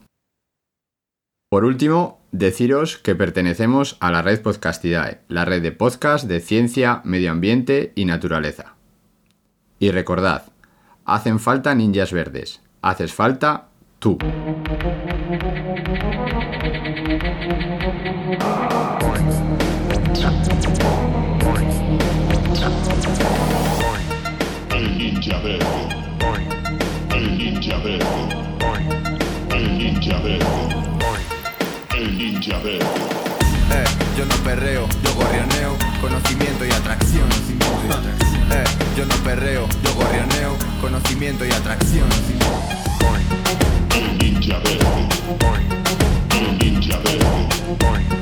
Por último, deciros que pertenecemos a la red Podcastidae, la red de podcast de ciencia, medio ambiente y naturaleza. Y recordad, hacen falta ninjas verdes, haces falta tú. El ninja verde. El ninja verde. El ninja verde. El ninja verde. Eh, yo no perreo, yo gorrioneo, conocimiento y atracción. Eh, yo no perreo, yo gorrioneo, conocimiento y atracción. El ninja verde. El ninja verde.